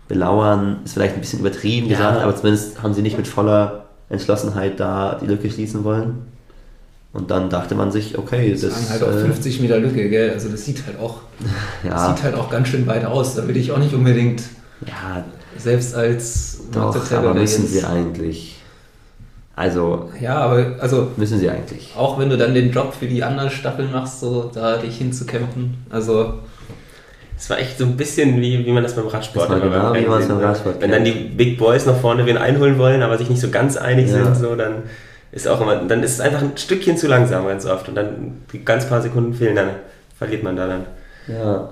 Belauern ist vielleicht ein bisschen übertrieben Ja. gesagt, aber zumindest haben sie nicht mit voller Entschlossenheit da die Lücke schließen wollen. Und dann dachte man sich, okay, das das waren halt auch äh, 50 Meter Lücke, gell? Also das sieht halt auch, das ja, sieht halt auch ganz schön weit aus. Da will ich auch nicht unbedingt, ja, selbst als doch, aber müssen sie eigentlich. Also, Ja, aber also müssen sie eigentlich. auch wenn du dann den Job für die anderen Staffeln machst, so da dich hinzukämpfen. Also Es war echt so ein bisschen wie, wie man das beim Radsport Das genau beim wie man es beim. Radsport Wenn dann die Big Boys nach vorne wen einholen wollen, aber sich nicht so ganz einig Ja. sind, so, dann ist auch immer, dann ist es einfach ein Stückchen zu langsam ganz oft und dann die ganz paar Sekunden fehlen, dann verliert man da dann. Ja.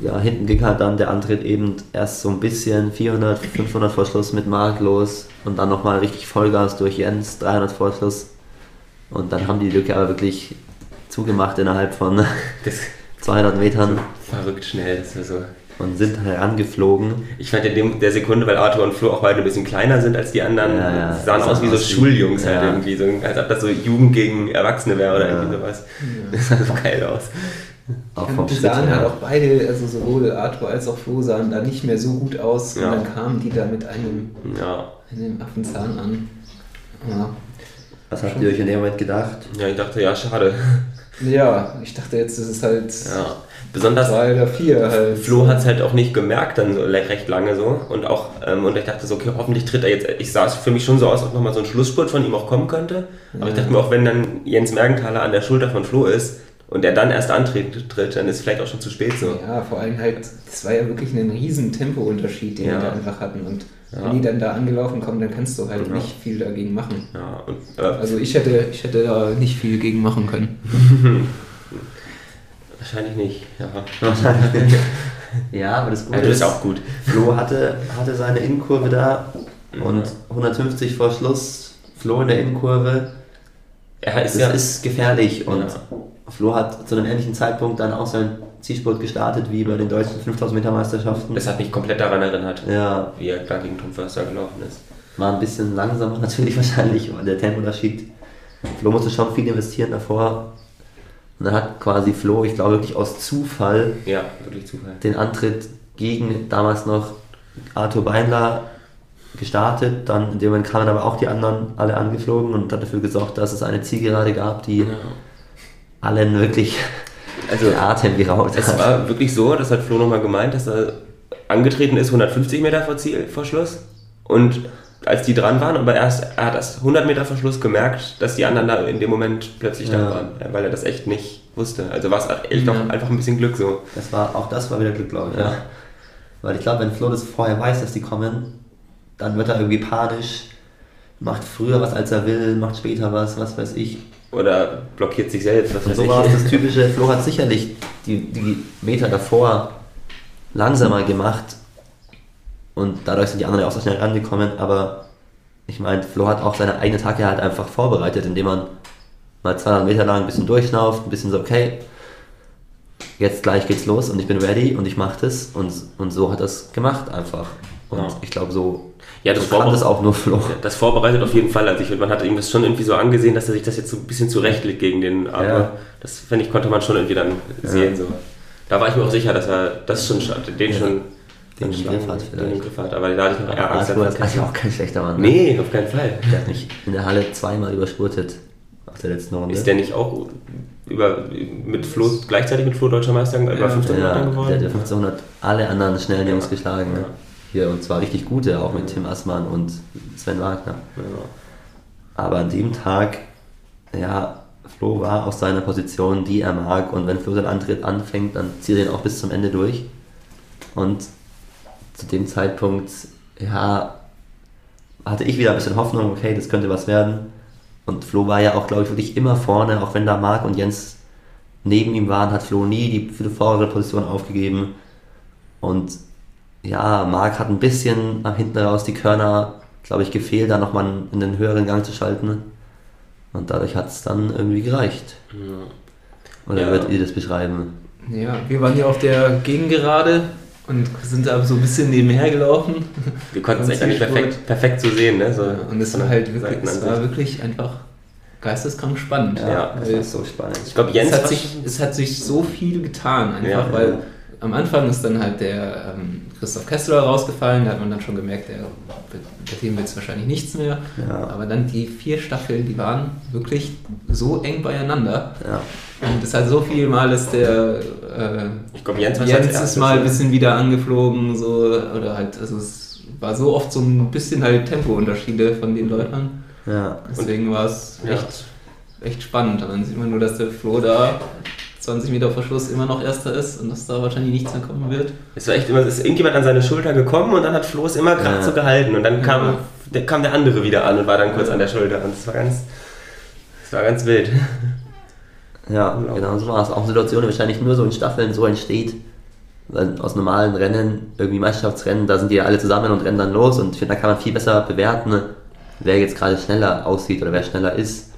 Ja, hinten ging halt dann der Antritt eben erst so ein bisschen 400, 500 vor Schluss mit Mark los und dann nochmal richtig Vollgas durch Jens, 300 vor Schluss. Und dann haben die Lücke aber wirklich zugemacht innerhalb von Das 200 Metern verrückt schnell, das war so. Und sind herangeflogen. Ich fand in dem, der Sekunde, weil Arthur und Flo auch beide ein bisschen kleiner sind als die anderen, Ja, ja. sahen aus wie so Schuljungs halt irgendwie, so, als ob das so Jugend gegen Erwachsene wäre oder Ja. irgendwie sowas. Das sah so geil aus. Auch und vom die sahen halt auch beide, also sowohl Arthur als auch Flo sahen da nicht mehr so gut aus. Ja. Und dann kamen die da mit einem, Ja. einem Affenzahn an. Ja. Was habt ihr euch in dem Moment gedacht? ja, ich dachte, ja, schade. ja, ich dachte jetzt, das ist halt Ja. Besonders drei oder vier halt. Flo hat es halt auch nicht gemerkt, dann so recht lange so. Und auch, ähm, und ich dachte so, okay, hoffentlich tritt er jetzt. Ich sah es für mich schon so aus, ob nochmal so ein Schlussspurt von ihm auch kommen könnte. Aber ich dachte mir auch, wenn dann Jens Mergenthaler an der Schulter von Flo ist und er dann erst antritt, tritt, dann ist es vielleicht auch schon zu spät so. Ja, vor allem halt, das war ja wirklich ein riesen Tempounterschied, den Ja. die da einfach hatten. Und Ja. wenn die dann da angelaufen kommen, dann kannst du halt Ja. nicht viel dagegen machen. Ja, und, äh, Also ich hätte, ich hätte da nicht viel gegen machen können. wahrscheinlich nicht. Ja. Ja, aber das Gute das ist auch gut. Flo hatte, hatte seine Innenkurve da und 150 vor Schluss, Flo in der Innenkurve. Er ist Das ja. ist gefährlich und Ja. Flo hat zu einem ähnlichen Zeitpunkt dann auch seinen Zielspurt gestartet wie bei den deutschen 5000 Meter Meisterschaften. das hat mich komplett daran erinnert, Ja, wie er da gegen Tom Förster gelaufen ist. war ein bisschen langsamer natürlich wahrscheinlich, weil der Tempounterschied. Flo musste schon viel investieren davor. Und dann hat quasi Flo, ich glaube wirklich aus Zufall, Ja, wirklich Zufall. den Antritt gegen damals noch Arthur Beinler gestartet. Dann in dem Moment kamen aber auch die anderen alle angeflogen und hat dafür gesorgt, dass es eine Zielgerade gab, die Ja. allen wirklich Also, den Atem geraubt Es hat. war wirklich so, das hat Flo nochmal gemeint, dass er angetreten ist 150 Meter vor Ziel, vor Schluss. Und als die dran waren, aber erst, er hat das 100 Meter vor Schluss gemerkt, dass die anderen da in dem Moment plötzlich da Ja. waren, weil er das echt nicht wusste. Also war es echt Ja. auch einfach ein bisschen Glück so. Das war, auch das war wieder Glück, glaube ich. Ja. Ja. Weil ich glaube, wenn Flo das vorher weiß, dass die kommen, dann wird er irgendwie panisch, macht früher was, als er will, macht später was, was weiß ich. Oder blockiert sich selbst, was Und weiß so ich. war es das typische, Flo hat sicherlich die, die Meter davor langsamer gemacht und dadurch sind die anderen ja auch so schnell rangekommen, aber ich meine, Flo hat auch seine eigene Attacke halt einfach vorbereitet, indem man mal 200 Meter lang ein bisschen durchschnauft, ein bisschen so, okay, jetzt gleich geht's los und ich bin ready und ich mache das und, und so hat es gemacht einfach. Und Ja. ich glaube, so, Ja, das so das auch nur Flo. Das vorbereitet auf jeden Fall. Also ich finde, man hat ihm das schon irgendwie so angesehen, dass er sich das jetzt so ein bisschen zurechtlegt gegen den aber Ja. Das, finde ich, konnte man schon irgendwie dann sehen. So. Da war ich mir auch sicher, dass er das schon den Ja. schon Den im Griff hat den vielleicht. im Griff hat. Aber da hatte ich noch eher Angst. Arthur eigentlich auch kein schlechter Mann. ne? Nee, auf keinen Fall. Der hat mich in der Halle zweimal überspurtet auf der letzten Runde. Ist der nicht auch über, mit Flo, gleichzeitig mit Flo Deutscher Meister über 15 ja, Meter der geworden? hat ja 1500 alle anderen schnellen Jungs geschlagen. Ja. Ne? hier und zwar richtig gute, auch mit Tim Assmann und Sven Wagner. Ja. Aber an dem Tag, ja, Flo war aus seiner Position, die er mag und wenn Flo seinen Antritt anfängt, dann zieht er den auch bis zum Ende durch. Und zu dem Zeitpunkt, ja, hatte ich wieder ein bisschen Hoffnung, okay, das könnte was werden. Und Flo war ja auch, glaube ich, wirklich immer vorne, auch wenn da Marc und Jens neben ihm waren, hat Flo nie die vordere Position aufgegeben. Und ja, Marc hat ein bisschen am hinten raus die Körner, glaube ich, gefehlt, da nochmal in den höheren Gang zu schalten. Und dadurch hat es dann irgendwie gereicht. Oder Ja. würdet ihr das beschreiben? Ja, wir waren ja auf der Gegengerade und sind da so ein bisschen nebenher gelaufen. Wir konnten es echt eigentlich Zielspurt. perfekt, perfekt so sehen. Ne? So Und es war halt wirklich, es war wirklich einfach geisteskrank spannend. Ja, das weil war so spannend. Ich glaube, Jens es, hat sich, es hat sich so viel getan, einfach, Ja. weil am Anfang ist dann halt der ähm, Christoph Kessler rausgefallen, da hat man dann schon gemerkt, der, bei dem wird es wahrscheinlich nichts mehr. Ja. Aber dann die vier Staffeln, die waren wirklich so eng beieinander. Ja. Und es hat so viel Mal, dass der äh, Ich glaube, Jens Jens ist mal ein bisschen wieder angeflogen, so, oder halt, also es war so oft so ein bisschen halt Tempounterschiede von den Läufern. ja. Deswegen war es Ja. echt, echt spannend. Und dann sieht man nur, dass der Flo da 20 Meter vor Schluss immer noch Erster ist und dass da wahrscheinlich nichts mehr kommen wird. Es war echt immer, es ist irgendjemand an seine Schulter gekommen und dann hat Flo es immer gerade Ja. so gehalten und dann kam, Ja. der, kam der andere wieder an und war dann kurz Ja. an der Schulter und es war ganz, es war ganz wild. Ja, genau so war es. Auch Situationen, die wahrscheinlich nur so in Staffeln so entsteht. Weil aus normalen Rennen, irgendwie Meisterschaftsrennen, da sind die ja alle zusammen und rennen dann los und ich finde, da kann man viel besser bewerten, wer jetzt gerade schneller aussieht oder wer schneller ist.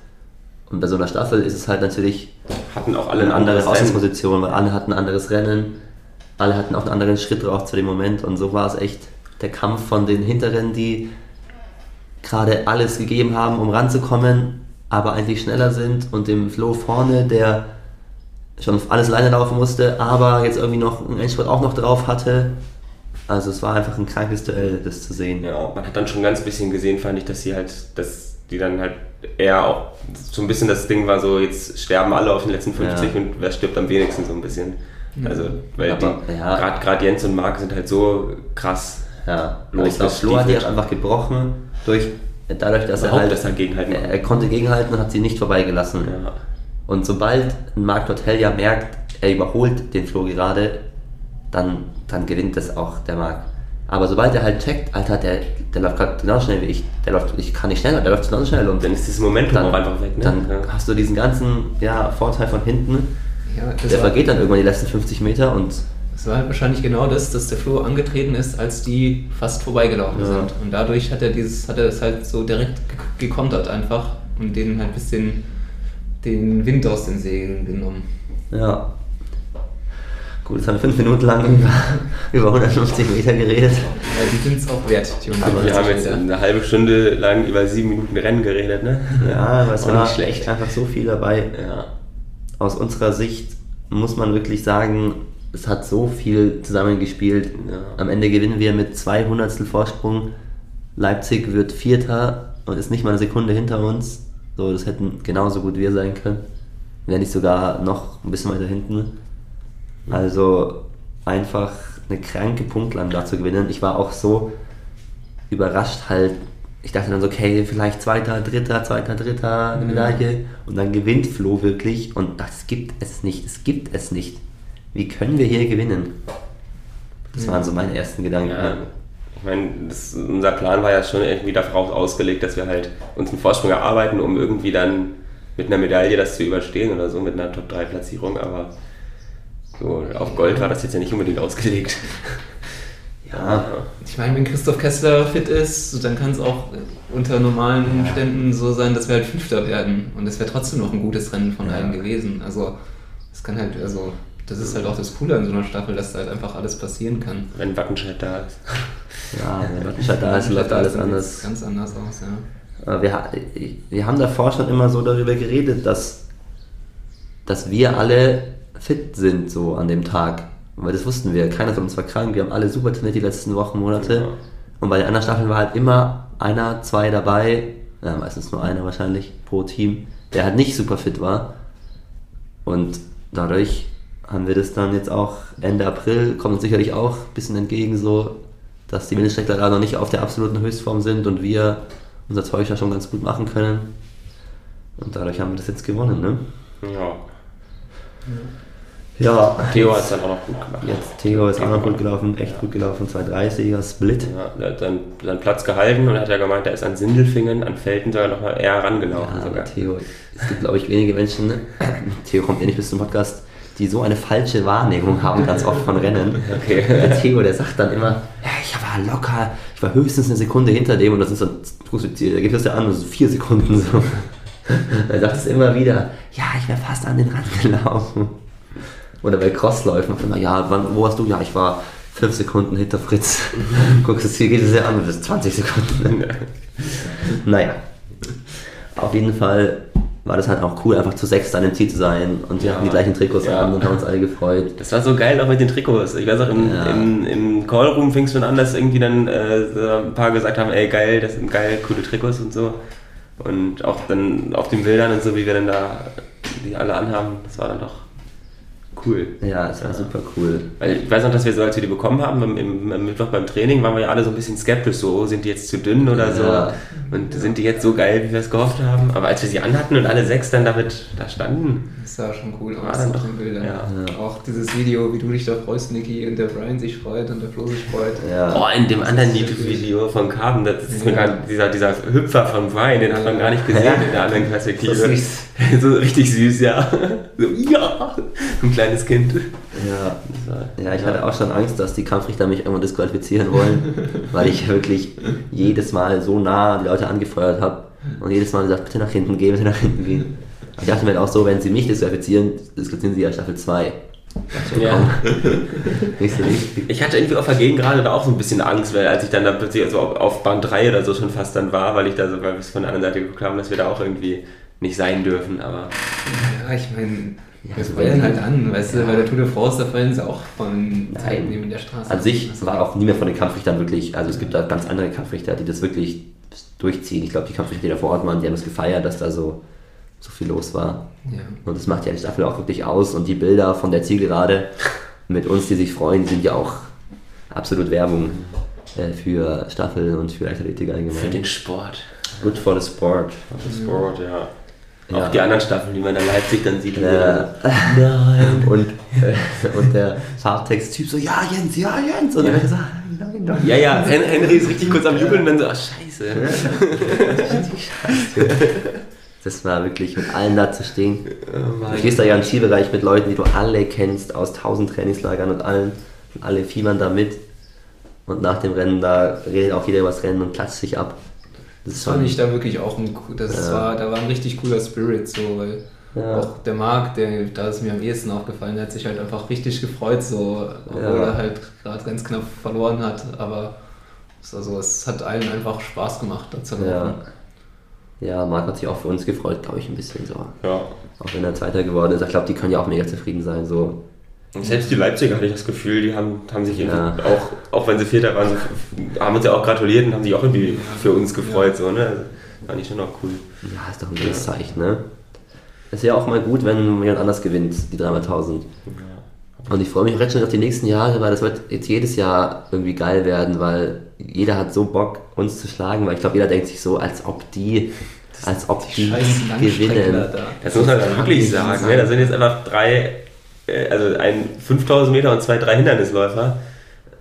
Und bei so einer Staffel ist es halt natürlich Hatten auch alle eine ein andere anderes Rennen. Ausgangsposition, weil alle hatten ein anderes Rennen, alle hatten auch einen anderen Schritt drauf zu dem Moment und so war es echt der Kampf von den Hinteren, die gerade alles gegeben haben, um ranzukommen, aber eigentlich schneller sind und dem Flo vorne, der schon alles alleine laufen musste, aber jetzt irgendwie noch einen Endspurt auch noch drauf hatte. Also es war einfach ein krankes Duell, das zu sehen. Ja, man hat dann schon ganz bisschen gesehen, fand ich, dass sie halt, dass die dann halt eher auch so ein bisschen das Ding war, so jetzt sterben alle auf den letzten 50 Ja. und wer stirbt am wenigsten so ein bisschen. Also, weil Aber, die, ja. gerade Jens und Marc sind halt so krass Ja, Los, ich glaube, das Flo hat die auch einfach gebrochen, durch, dadurch, dass er überhaupt halt, besser gegenhalten. er, er konnte gegenhalten und hat sie nicht vorbeigelassen. ja. Und sobald ein Marc Dortel ja merkt, er überholt den Flo gerade, dann, dann gewinnt das auch der Marc. Aber sobald er halt checkt, Alter, der, der läuft gerade genauso schnell wie ich, der läuft, ich kann nicht schneller, der läuft genauso schnell und Dann ist dieses Momentum dann, auch einfach weg. Ne? dann ja. hast du diesen ganzen ja, Vorteil von hinten, Ja, das der war, vergeht dann irgendwann die letzten 50 Meter und das war halt wahrscheinlich genau das, dass der Flo angetreten ist, als die fast vorbeigelaufen Ja. sind. Und dadurch hat er dieses, hat er das halt so direkt ge- gekontert einfach und denen halt ein bisschen den Wind aus den Segeln genommen. ja. Gut, jetzt haben wir fünf Minuten lang über, über 150 Meter geredet. Ja, die sind es auch wert, die Aber wir haben jetzt eine halbe Stunde lang über sieben Minuten Rennen geredet, ne? Ja, aber es Auch war nicht schlecht. einfach so viel dabei. Ja. aus unserer Sicht muss man wirklich sagen, es hat so viel zusammengespielt. Ja. Am Ende gewinnen wir mit 200 Vorsprung. Leipzig wird Vierter und ist nicht mal eine Sekunde hinter uns. So, das hätten genauso gut wir sein können. Wenn nicht sogar noch ein bisschen weiter hinten. Also einfach eine kranke Punktland da zu gewinnen. Ich war auch so überrascht halt. Ich dachte dann so, okay, vielleicht zweiter, dritter, zweiter, dritter, eine Mhm. Medaille. Und dann gewinnt Flo wirklich und das gibt es nicht, es gibt es nicht. Wie können wir hier gewinnen? Das waren so meine ersten Gedanken. Ja, ich meine, das, unser Plan war ja schon irgendwie darauf ausgelegt, dass wir halt uns einen Vorsprung erarbeiten, um irgendwie dann mit einer Medaille das zu überstehen oder so, mit einer Top-3-Platzierung, aber so auf Gold war das jetzt ja nicht unbedingt ausgelegt. Ja. Ich meine, wenn Christoph Kessler fit ist, dann kann es auch unter normalen Umständen so sein, dass wir halt Fünfter werden. Und es wäre trotzdem noch ein gutes Rennen von Ja. allen gewesen. Also, es kann halt, also, das ist halt auch das Coole an so einer Staffel, dass da halt einfach alles passieren kann. Wenn Wattenscheid da ist. Ja, wenn Wattenscheid da ist, läuft alles anders. Ganz anders aus, ja. Wir, wir haben davor schon immer so darüber geredet, dass, dass wir alle fit sind so an dem Tag. Weil das wussten wir. Keiner von uns war krank. Wir haben alle super trainiert die letzten Wochen, Monate. Ja. Und bei den anderen Staffeln war halt immer einer, zwei dabei, ja, meistens nur einer wahrscheinlich pro Team, der halt nicht super fit war. Und dadurch haben wir das dann jetzt auch Ende April, kommt uns sicherlich auch ein bisschen entgegen so. dass die Mittelstreckler da noch nicht auf der absoluten Höchstform sind und wir unser Zeug da schon ganz gut machen können. Und dadurch haben wir das jetzt gewonnen, ne? Ja. Ja, Theo hat es dann auch noch gut gemacht. Jetzt Theo ist auch noch gut gelaufen, echt gut gelaufen, 230er Split. Ja, der hat seinen, seinen Platz gehalten und hat ja gemeint, er ist an Sindelfingen, an Felten sogar noch mal eher rangelaufen Ja, sogar. Theo, es gibt glaube ich wenige Menschen, ne? Theo kommt eh nicht bis zum Podcast, die so eine falsche Wahrnehmung haben ganz oft von Rennen. Okay. Der Theo, der sagt dann immer, ja, ich war locker, ich war höchstens eine Sekunde hinter dem und das ist dann, der gibt das ja an, so vier Sekunden so. Er sagt es immer wieder, ja, ich wäre fast an den Rand gelaufen. Oder bei Crossläufen, auf einmal, ja, wann, wo warst du? Ja, ich war fünf Sekunden hinter Fritz. Guckst du, hier geht es ja an, das ist 20 Sekunden. naja, auf jeden Fall war das halt auch cool, einfach zu sechs dann im Ziel zu sein und wir Ja. hatten die gleichen Trikots Ja. an und haben uns alle gefreut. Das war so geil auch mit den Trikots. Ich weiß auch, im, Ja. im, im Callroom fing es schon an, dass irgendwie dann äh, ein paar gesagt haben, ey geil, das sind geil, coole Trikots und so. Und auch dann auf den Bildern und so, wie wir dann da die alle anhaben, das war dann doch cool. Ja, es war super cool. Weil ich weiß noch, dass wir so, als wir die bekommen haben, am, im, am Mittwoch beim Training, waren wir ja alle so ein bisschen skeptisch, so, sind die jetzt zu dünn oder so? Ja. Und sind die jetzt so geil, wie wir es gehofft haben? Aber als wir sie anhatten und alle sechs dann damit da standen, Das sah schon cool War aus dann doch- den Bildern. ja. Ja. Auch dieses Video, wie du dich da freust, Niki, und der Brian sich freut und der Flo sich freut. Ja. Oh, in dem anderen ist YouTube-Video von Carben, das ist mir Ja. gar, dieser, dieser Hüpfer von Brian, den hat man gar nicht gesehen Ja. in der anderen Perspektive. So süß. so richtig süß, ja. So, ja, ein kleines Kind. Ja. Ja, ich hatte auch schon Angst, dass die Kampfrichter mich irgendwann disqualifizieren wollen, weil ich wirklich jedes Mal so nah die Leute angefeuert habe und jedes Mal gesagt, bitte nach hinten gehen, bitte nach hinten gehen. Ich dachte mir halt auch so, wenn sie mich disqualifizieren, disqualifizieren sie ja Staffel 2. Ja. Nicht so wichtig. Ich hatte irgendwie auf der Gegend gerade da auch so ein bisschen Angst, weil als ich dann da plötzlich also auf- Bahn 3 oder so schon fast dann war, weil ich da so, weil wir es von der anderen Seite geguckt haben, dass wir da auch irgendwie nicht sein dürfen, aber Ja, ich meine, also feuern halt an, weißt du, bei der Tour de France, da feuern sie auch von. Zeiten neben der Straße. An sich Also, war auch niemand von den Kampfrichtern wirklich, also es gibt da ganz andere Kampfrichter, die das wirklich durchziehen. Ich glaube, die Kampfrichter, die da vor Ort waren, die haben es gefeiert, dass da so, so viel los war. Ja. Und das macht ja die Staffel auch wirklich aus. Und die Bilder von der Zielgerade mit uns, die sich freuen, sind ja auch absolut Werbung äh, für Staffel und für Athletik für allgemein. den Sport. Good for the sport. Für den Sport, ja. Ja. Auch die anderen Staffeln, die man in Leipzig dann sieht. Ja. Nein. Und, äh, und der Farbtext-Typ so, ja Jens, ja Jens. Und Ja. er gesagt, nein, nein. Ja, ja, Hen- Henry ist richtig kurz am Jubeln und dann so, ach scheiße. Das war wirklich mit allen da zu stehen. Oh Du stehst da ja im Skibereich mit Leuten, die du alle kennst, aus tausend Trainingslagern und allen. Und alle fiebern da mit. Und nach dem Rennen, da redet auch jeder über das Rennen und klatscht sich ab. Das fand ich da wirklich auch ein, das Ja. war, da war ein richtig cooler Spirit, so, weil Ja. auch der Marc, der, da ist mir am ehesten aufgefallen, der hat sich halt einfach richtig gefreut, so, obwohl Ja. er halt gerade ganz knapp verloren hat, aber es, also, es hat allen einfach Spaß gemacht, da zu laufen. Ja. Ja, Marc hat sich auch für uns gefreut, glaube ich, ein bisschen so. Ja. Auch wenn er Zweiter geworden ist. Ich glaube, die können ja auch mega zufrieden sein. So. Selbst die Leipziger hatte ich das Gefühl, die haben, haben sich Ja. auch, auch wenn sie Vierter waren, so, haben uns ja auch gratuliert und haben sich auch irgendwie für uns gefreut. So, ne? Fand ich schon auch cool. Ja, ist doch ein gutes Zeichen, ne? Ist ja auch mal gut, wenn jemand anders gewinnt, die 300.000. Und ich freue mich auch jetzt schon auf die nächsten Jahre, weil das wird jetzt jedes Jahr irgendwie geil werden, weil jeder hat so Bock, uns zu schlagen, weil ich glaube, jeder denkt sich so, als ob die, als ob die, Langstreckler gewinnen. da. Das muss man wirklich sagen. sein. Ne? Da sind jetzt einfach drei, also ein 5000 Meter und zwei, drei Hindernisläufer.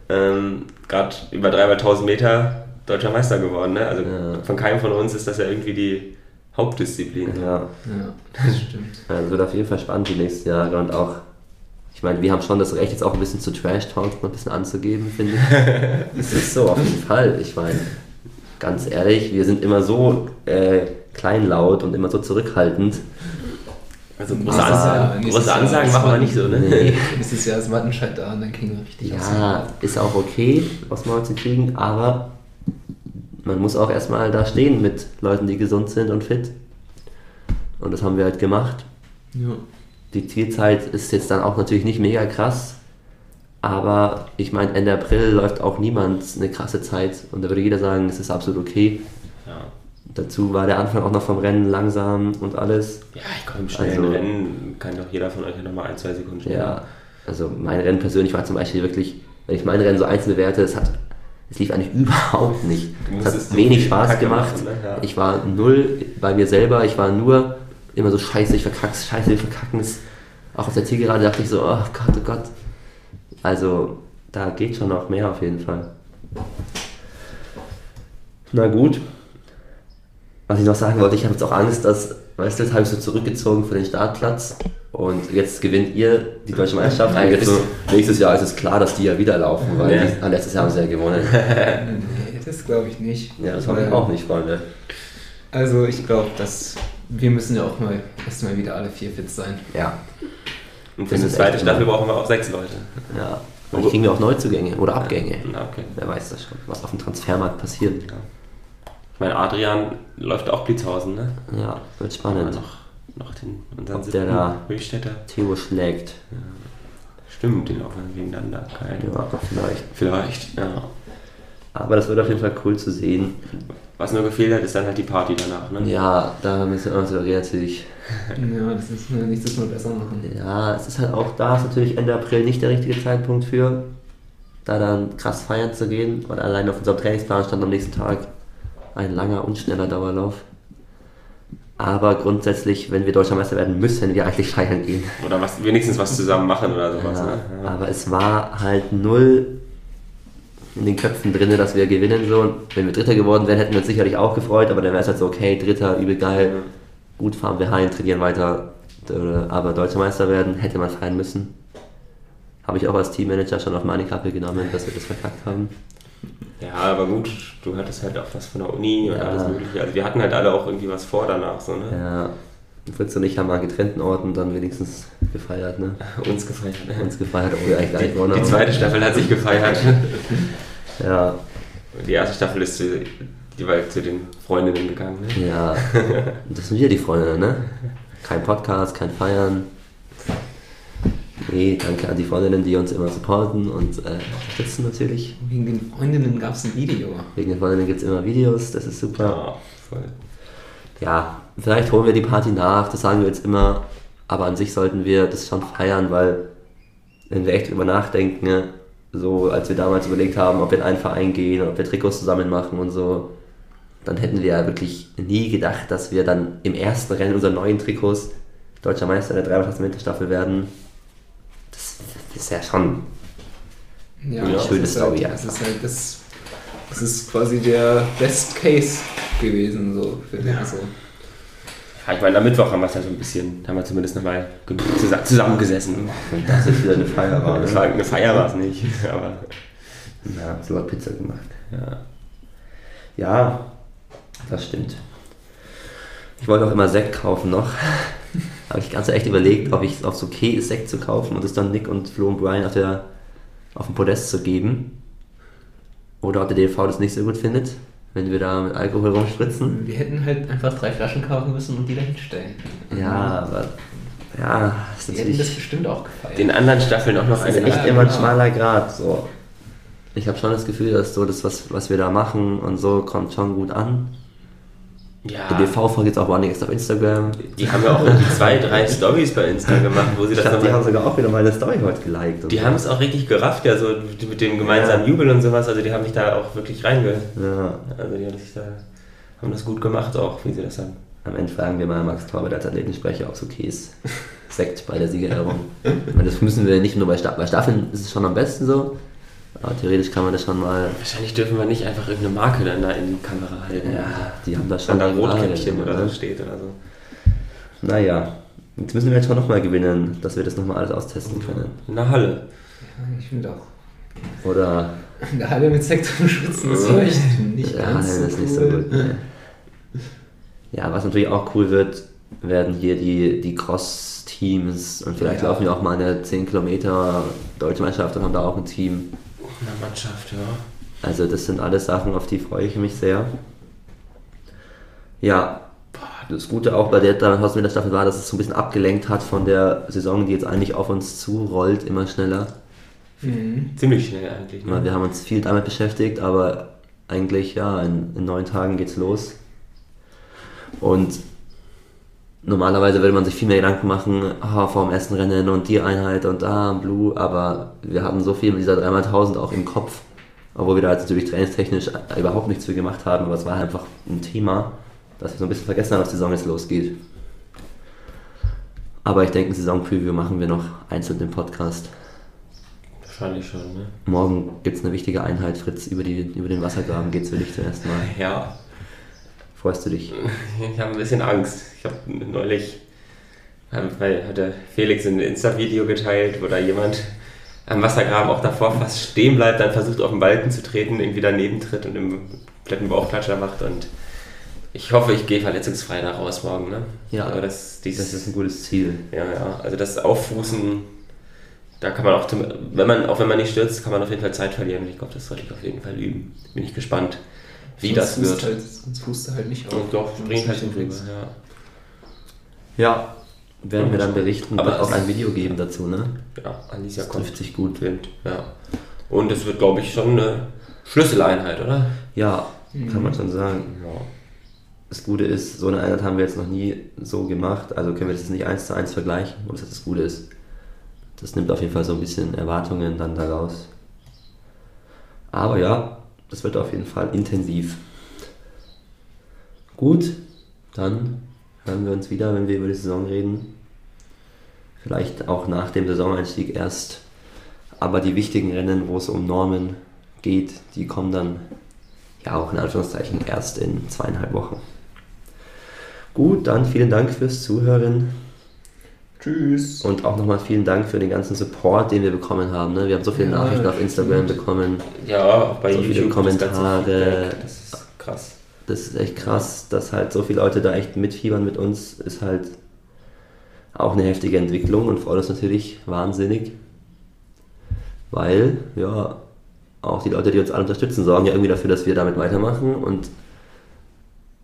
Ähm, Gerade über 3000 Meter deutscher Meister geworden. Ne? Also Ja. von keinem von uns ist das ja irgendwie die Hauptdisziplin. Ja, Ja, das stimmt. also wird auf jeden Fall spannend die nächsten Jahre und auch, ich meine, wir haben schon das Recht, jetzt auch ein bisschen zu Trash-Talk noch ein bisschen anzugeben, finde ich. Es ist so, auf jeden Fall. Ich meine, ganz ehrlich, wir sind immer so äh, kleinlaut und immer so zurückhaltend. Also große, Nächstes Ansagen, Jahr- nächstes große Jahr Ansagen machen wir nicht so, ne? Nee. Nächstes Jahr ist Wattenscheid da und dann kriegen wir richtig Ja, ist auch okay, aus Maul zu kriegen, aber man muss auch erstmal da stehen mit Leuten, die gesund sind und fit. Und das haben wir halt gemacht. Ja. Die Zielzeit ist jetzt dann auch natürlich nicht mega krass, aber ich meine, Ende April läuft auch niemand eine krasse Zeit und da würde jeder sagen, es ist absolut okay. Ja. Dazu war der Anfang auch noch vom Rennen langsam und alles. Ja, ich glaube, im schnellen Also- Rennen kann doch jeder von euch ja nochmal ein, zwei Sekunden schneller. Ja, also mein Rennen persönlich war zum Beispiel wirklich, wenn ich mein Rennen so einzeln bewerte, es hat es lief eigentlich überhaupt nicht. Es hat wenig Spaß Kacke gemacht. machen, ne? Ja. Ich war null bei mir selber, ich war nur immer so scheiße, ich verkack's, scheiße, ich verkackens. Auch auf der Zielgerade dachte ich so, oh Gott, oh Gott. Also, da geht schon noch mehr auf jeden Fall. Na gut. Was ich noch sagen wollte, ich habe jetzt auch Angst, dass, weißt du, jetzt habe ich so zurückgezogen für den Startplatz und jetzt gewinnt ihr die deutsche Meisterschaft. Jetzt so, nächstes Jahr ist es klar, dass die ja wieder laufen, weil Ja. die, letztes Jahr haben sie ja gewonnen. Nee, das glaube ich nicht. Ja, das hoffe ich auch nicht, Freunde. Also ich glaube, dass wir müssen ja auch mal erstmal wieder alle vier fit sein. Ja. Und für Das die zweite Staffel immer- brauchen wir auch sechs Leute. Ja. Vielleicht kriegen wir auch Neuzugänge oder Abgänge. Na, okay. Wer weiß das schon, was auf dem Transfermarkt passiert. Ja. Ich meine, Adrian läuft auch Blitzhausen, ne? Ja, wird Aber spannend. noch, noch den unseren Ob der da- Höchstädter. Theo schlägt. Stimmt, die laufen gegeneinander. Keine Ja, vielleicht. Vielleicht, ja. Aber das wird auf jeden Fall cool zu sehen. Was nur gefehlt hat, ist dann halt die Party danach, ne? Ja, da müssen wir uns natürlich. Ja, das ist ja nichts, das mal besser machen. Ja, es ist halt auch da, ist natürlich Ende April nicht der richtige Zeitpunkt für, da dann krass feiern zu gehen. Weil allein auf unserem Trainingsplan stand am nächsten Tag ein langer und schneller Dauerlauf. Aber grundsätzlich, wenn wir Deutscher Meister werden, müssen wir eigentlich feiern gehen. Oder was, wenigstens was zusammen machen oder sowas, Ja, ne? Ja. Aber es war halt null in den Köpfen drin, dass wir gewinnen. So. Und wenn wir Dritter geworden wären, hätten wir uns sicherlich auch gefreut, aber dann wäre es halt so, okay, Dritter, übel geil, gut fahren wir heim, trainieren weiter. Aber Deutscher Meister werden, hätte man feiern müssen. Habe ich auch als Teammanager schon auf meine Kappe genommen, dass wir das verkackt haben. Ja, aber gut, du hattest halt auch was von der Uni und Ja. alles mögliche. Also wir hatten halt alle auch irgendwie was vor danach, so, ne? Ja, Fritz und ich haben an getrennten Orten dann wenigstens gefeiert, ne? Uns gefeiert. Ne? Uns gefeiert, obwohl wir eigentlich Die haben. zweite Staffel hat sich gefeiert. Ja, Die erste Staffel ist zu, jeweils zu den Freundinnen gegangen. Ne? Ja, das sind wir die Freunde, ne? Kein Podcast, kein Feiern. Nee, danke an die Freundinnen, die uns immer supporten und äh, unterstützen natürlich. Wegen den Freundinnen gab es ein Video. Wegen den Freundinnen gibt es immer Videos, das ist super. Ja, voll. Ja, vielleicht holen wir die Party nach, das sagen wir jetzt immer. Aber an sich sollten wir das schon feiern, weil wenn wir echt drüber nachdenken, ne, so als wir damals überlegt haben, ob wir in einen Verein gehen, ob wir Trikots zusammen machen und so, dann hätten wir ja wirklich nie gedacht, dass wir dann im ersten Rennen unserer neuen Trikots deutscher Meister der Winterstaffel werden. Das ist ja schon Ja, Ja, das schöne ist Story Halt, das ist halt das, das ist quasi der Best Case gewesen, so für den. Also, Ja, ich meine, am Mittwoch haben wir es ja so ein bisschen, haben wir zumindest nochmal zus- zusammengesessen. das ist wieder eine Feier war. Das Ne? war eine Feier war es nicht, aber Ja, sogar Pizza gemacht. ja. Ja, das stimmt. Ich wollte auch immer Sekt kaufen noch. Habe ich ganz echt überlegt, ob ich es okay ist, Sekt zu kaufen und es dann Nick und Flo und Brian auf, der, auf dem Podest zu geben. Oder ob der DLV das nicht so gut findet, wenn wir da mit Alkohol rumspritzen. wir hätten halt einfach drei Flaschen kaufen müssen und die dahin stellen. Ja, aber ja, das ist Die hätten das natürlich bestimmt auch gefeiert. Den anderen Staffeln auch noch das ist eine echt Ja, immer ein genau. schmaler Grad. So. Ich habe schon das Gefühl, dass so das, was, was wir da machen und so, kommt schon gut an. Ja, Die DV folgt jetzt auch einiges auf Instagram. die haben ja auch irgendwie zwei, drei Stories bei Insta gemacht, wo sie Ich das glaub, die haben sogar auch wieder meine Story heute geliked. und Die so. haben es auch richtig gerafft, ja, so mit dem gemeinsamen Ja. Jubel und sowas. Also die haben sich da auch wirklich reinge... Ja, Also die haben sich da... Haben das gut gemacht auch, wie sie das haben. am Ende fragen wir mal Max Torbert als Athletensprecher, ob es okay ist. Sekt bei der Siegerehrung. Das müssen wir nicht nur bei Staffeln. Bei Staffeln ist es schon am besten so. Aber theoretisch kann man das schon mal. Wahrscheinlich dürfen wir nicht einfach irgendeine Marke dann da in die Kamera halten. Ja, die haben da schon Dann da Regularien, Rotkäppchen oder so steht oder so. Naja, jetzt müssen wir jetzt schon nochmal gewinnen, dass wir das nochmal alles austesten können. In der Halle. Ja, ich finde auch. Oder. In der Halle mit Sekt und Schwitzen ist vielleicht nicht Ja, ganz das so ist nicht so cool. gut. ne. Ja, was natürlich auch cool wird, werden hier die, die Cross-Teams und vielleicht Ja. laufen wir auch mal eine 10 Kilometer Deutsche Meisterschaft und haben da auch ein Team. In der Mannschaft, ja. Also das sind alles Sachen, auf die freue ich mich sehr. Ja, das Gute auch bei der Haus mit der Staffel war, dass es so ein bisschen abgelenkt hat von der Saison, die jetzt eigentlich auf uns zurollt, immer schneller. Mhm. Ziemlich schnell eigentlich. Weil Ne? Wir haben uns viel damit beschäftigt, aber eigentlich, ja, in, in neun Tagen geht's los. Und normalerweise würde man sich viel mehr Gedanken machen, ah, vor dem ersten Rennen und die Einheit und da, Blue, aber wir hatten so viel mit dieser 3x1000 auch im Kopf, Obwohl wir da jetzt natürlich trainingstechnisch überhaupt nichts für gemacht haben, aber es war einfach ein Thema, dass wir so ein bisschen vergessen haben, dass die Saison jetzt losgeht. Aber ich denke, ein Saison-Preview machen wir noch einzeln im Podcast. Wahrscheinlich schon, ne? Morgen gibt es eine wichtige Einheit, Fritz, über, die, über den Wassergraben geht es für dich zuerst mal. Ja, Freust du dich? ich habe ein bisschen Angst. Ich habe neulich, ähm, weil hatte Felix ein Insta-Video geteilt, wo da jemand am Wassergraben auch davor fast stehen bleibt, dann versucht auf den Balken zu treten, irgendwie daneben tritt und im kompletten Bauchklatscher macht und ich hoffe, ich gehe verletzungsfrei da raus morgen, ne? Ja, Aber das, dieses, Das ist ein gutes Ziel. ja, ja, also das Auffußen, da kann man auch, wenn man, auch wenn man nicht stürzt, kann man auf jeden Fall Zeit verlieren. Und ich glaube, das sollte ich auf jeden Fall üben. Bin ich gespannt, wie das Sonst wird. fußt Halt, sonst fußt du halt nicht auf. Und doch, springt halt nicht drüber, hinkriegst. ja. Ja, werden wir dann berichten. Aber wird auch ein Video geben dazu, ne? Ja, Alicia Das kommt. trifft sich gut. Wind, ja. Und es wird, glaube ich, schon eine Schlüsseleinheit, oder? Ja, kann man schon sagen. Ja. Das Gute ist, so eine Einheit haben wir jetzt noch nie so gemacht, also können wir das jetzt nicht eins zu eins vergleichen, und das ist das Gute ist. Das nimmt auf jeden Fall so ein bisschen Erwartungen dann daraus. Aber ja, das wird auf jeden Fall intensiv. Gut, dann hören wir uns wieder, wenn wir über die Saison reden. Vielleicht auch nach dem Saisoneinstieg erst. Aber die wichtigen Rennen, wo es um Normen geht, die kommen dann ja auch in Anführungszeichen erst in zweieinhalb Wochen. Gut, dann vielen Dank fürs Zuhören Tschüss. und auch nochmal vielen Dank für den ganzen Support, den wir bekommen haben. Ne? Wir haben so viele Ja, Nachrichten auf Instagram bekommen. Ja, auch bei So viele YouTube das ganze Kommentare. Feedback, Das ist krass. Das ist echt krass, dass halt so viele Leute da echt mitfiebern mit uns, ist halt auch eine heftige Entwicklung und freut uns natürlich wahnsinnig. Weil, ja, auch die Leute, die uns alle unterstützen, sorgen ja irgendwie dafür, dass wir damit weitermachen und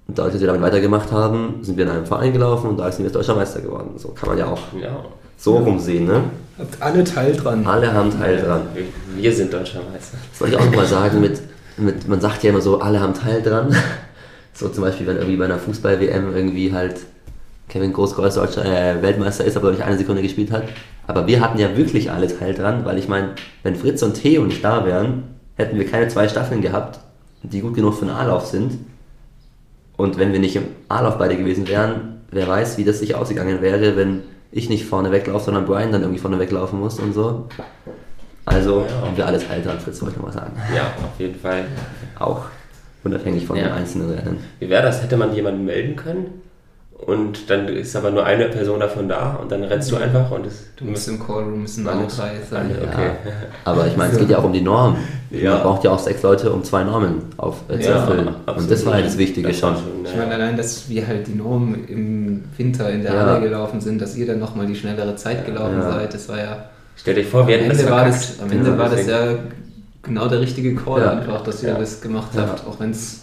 dadurch, dass wir damit weitergemacht haben, sind wir in einem Verein gelaufen und da sind wir jetzt Deutscher Meister geworden. So kann man ja auch Ja. so rumsehen, ne? Habt alle Teil dran. Alle haben Teil dran. Wir, sind Deutscher Meister. Das wollte ich auch nochmal sagen, mit, mit, man sagt ja immer so, alle haben Teil dran. So zum Beispiel, wenn irgendwie bei einer Fußball-WM irgendwie halt Kevin Großkreuz deutscher äh, Weltmeister ist, aber glaube ich eine Sekunde gespielt hat. Aber wir hatten ja wirklich alle Teil dran, weil ich meine, wenn Fritz und Theo nicht da wären, hätten wir keine zwei Staffeln gehabt, die gut genug für einen A-Lauf sind. Und wenn wir nicht im A-Lauf beide gewesen wären, wer weiß, wie das sich ausgegangen wäre, wenn ich nicht vorne weglaufe, sondern Brian dann irgendwie vorne weglaufen muss und so. Also Ja. haben wir alle Teil dran, Fritz wollte ich noch mal sagen. Ja, auf jeden Fall. Auch unabhängig von Ja. den einzelnen Rennen. Wie wäre das? Hätte man jemanden melden können? Und dann ist aber nur eine Person davon da und dann rennst du einfach und es. Du musst im Callroom müssen alle drei sein. Alle, okay. Ja. Aber ich meine, es geht ja auch um die Norm. Ja. Man braucht ja auch sechs Leute, um zwei Normen auf, äh, zu Ja, erfüllen. absolut. Und das war halt das Wichtige Das schon. war schon, Ich ja. meine, allein, dass wir halt die Norm im Winter in der Ja. Halle gelaufen sind, dass ihr dann nochmal die schnellere Zeit gelaufen Ja. seid, das war ja. Stell dir vor, wir am hätten das Ende, war verkackt. das, am Ende Ja, war das ja genau der richtige Call Ja. einfach, dass ihr Ja. das gemacht Ja. habt, auch wenn es.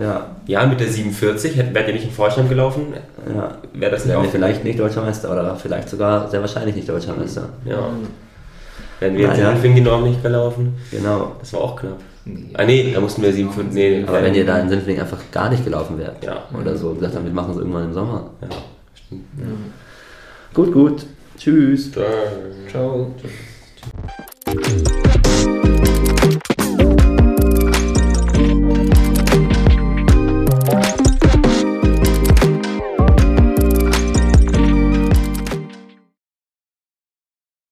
Ja, Ja, mit der 47 hätten wärt ihr nicht im Vorstand gelaufen, ja. wäre das nicht Wären wir auch vielleicht nicht Deutscher Meister oder vielleicht sogar sehr wahrscheinlich nicht Deutscher Meister. Ja. Wären wir jetzt Naja. in Norm nicht gelaufen, Genau. das war auch knapp. Ah nee, da mussten wir 57, nee, Aber wenn ihr da in Sinfling einfach gar nicht gelaufen wärt Ja. oder so, gesagt haben, wir machen es irgendwann im Sommer. Ja, stimmt. Gut, gut. Tschüss. Ciao. Ciao.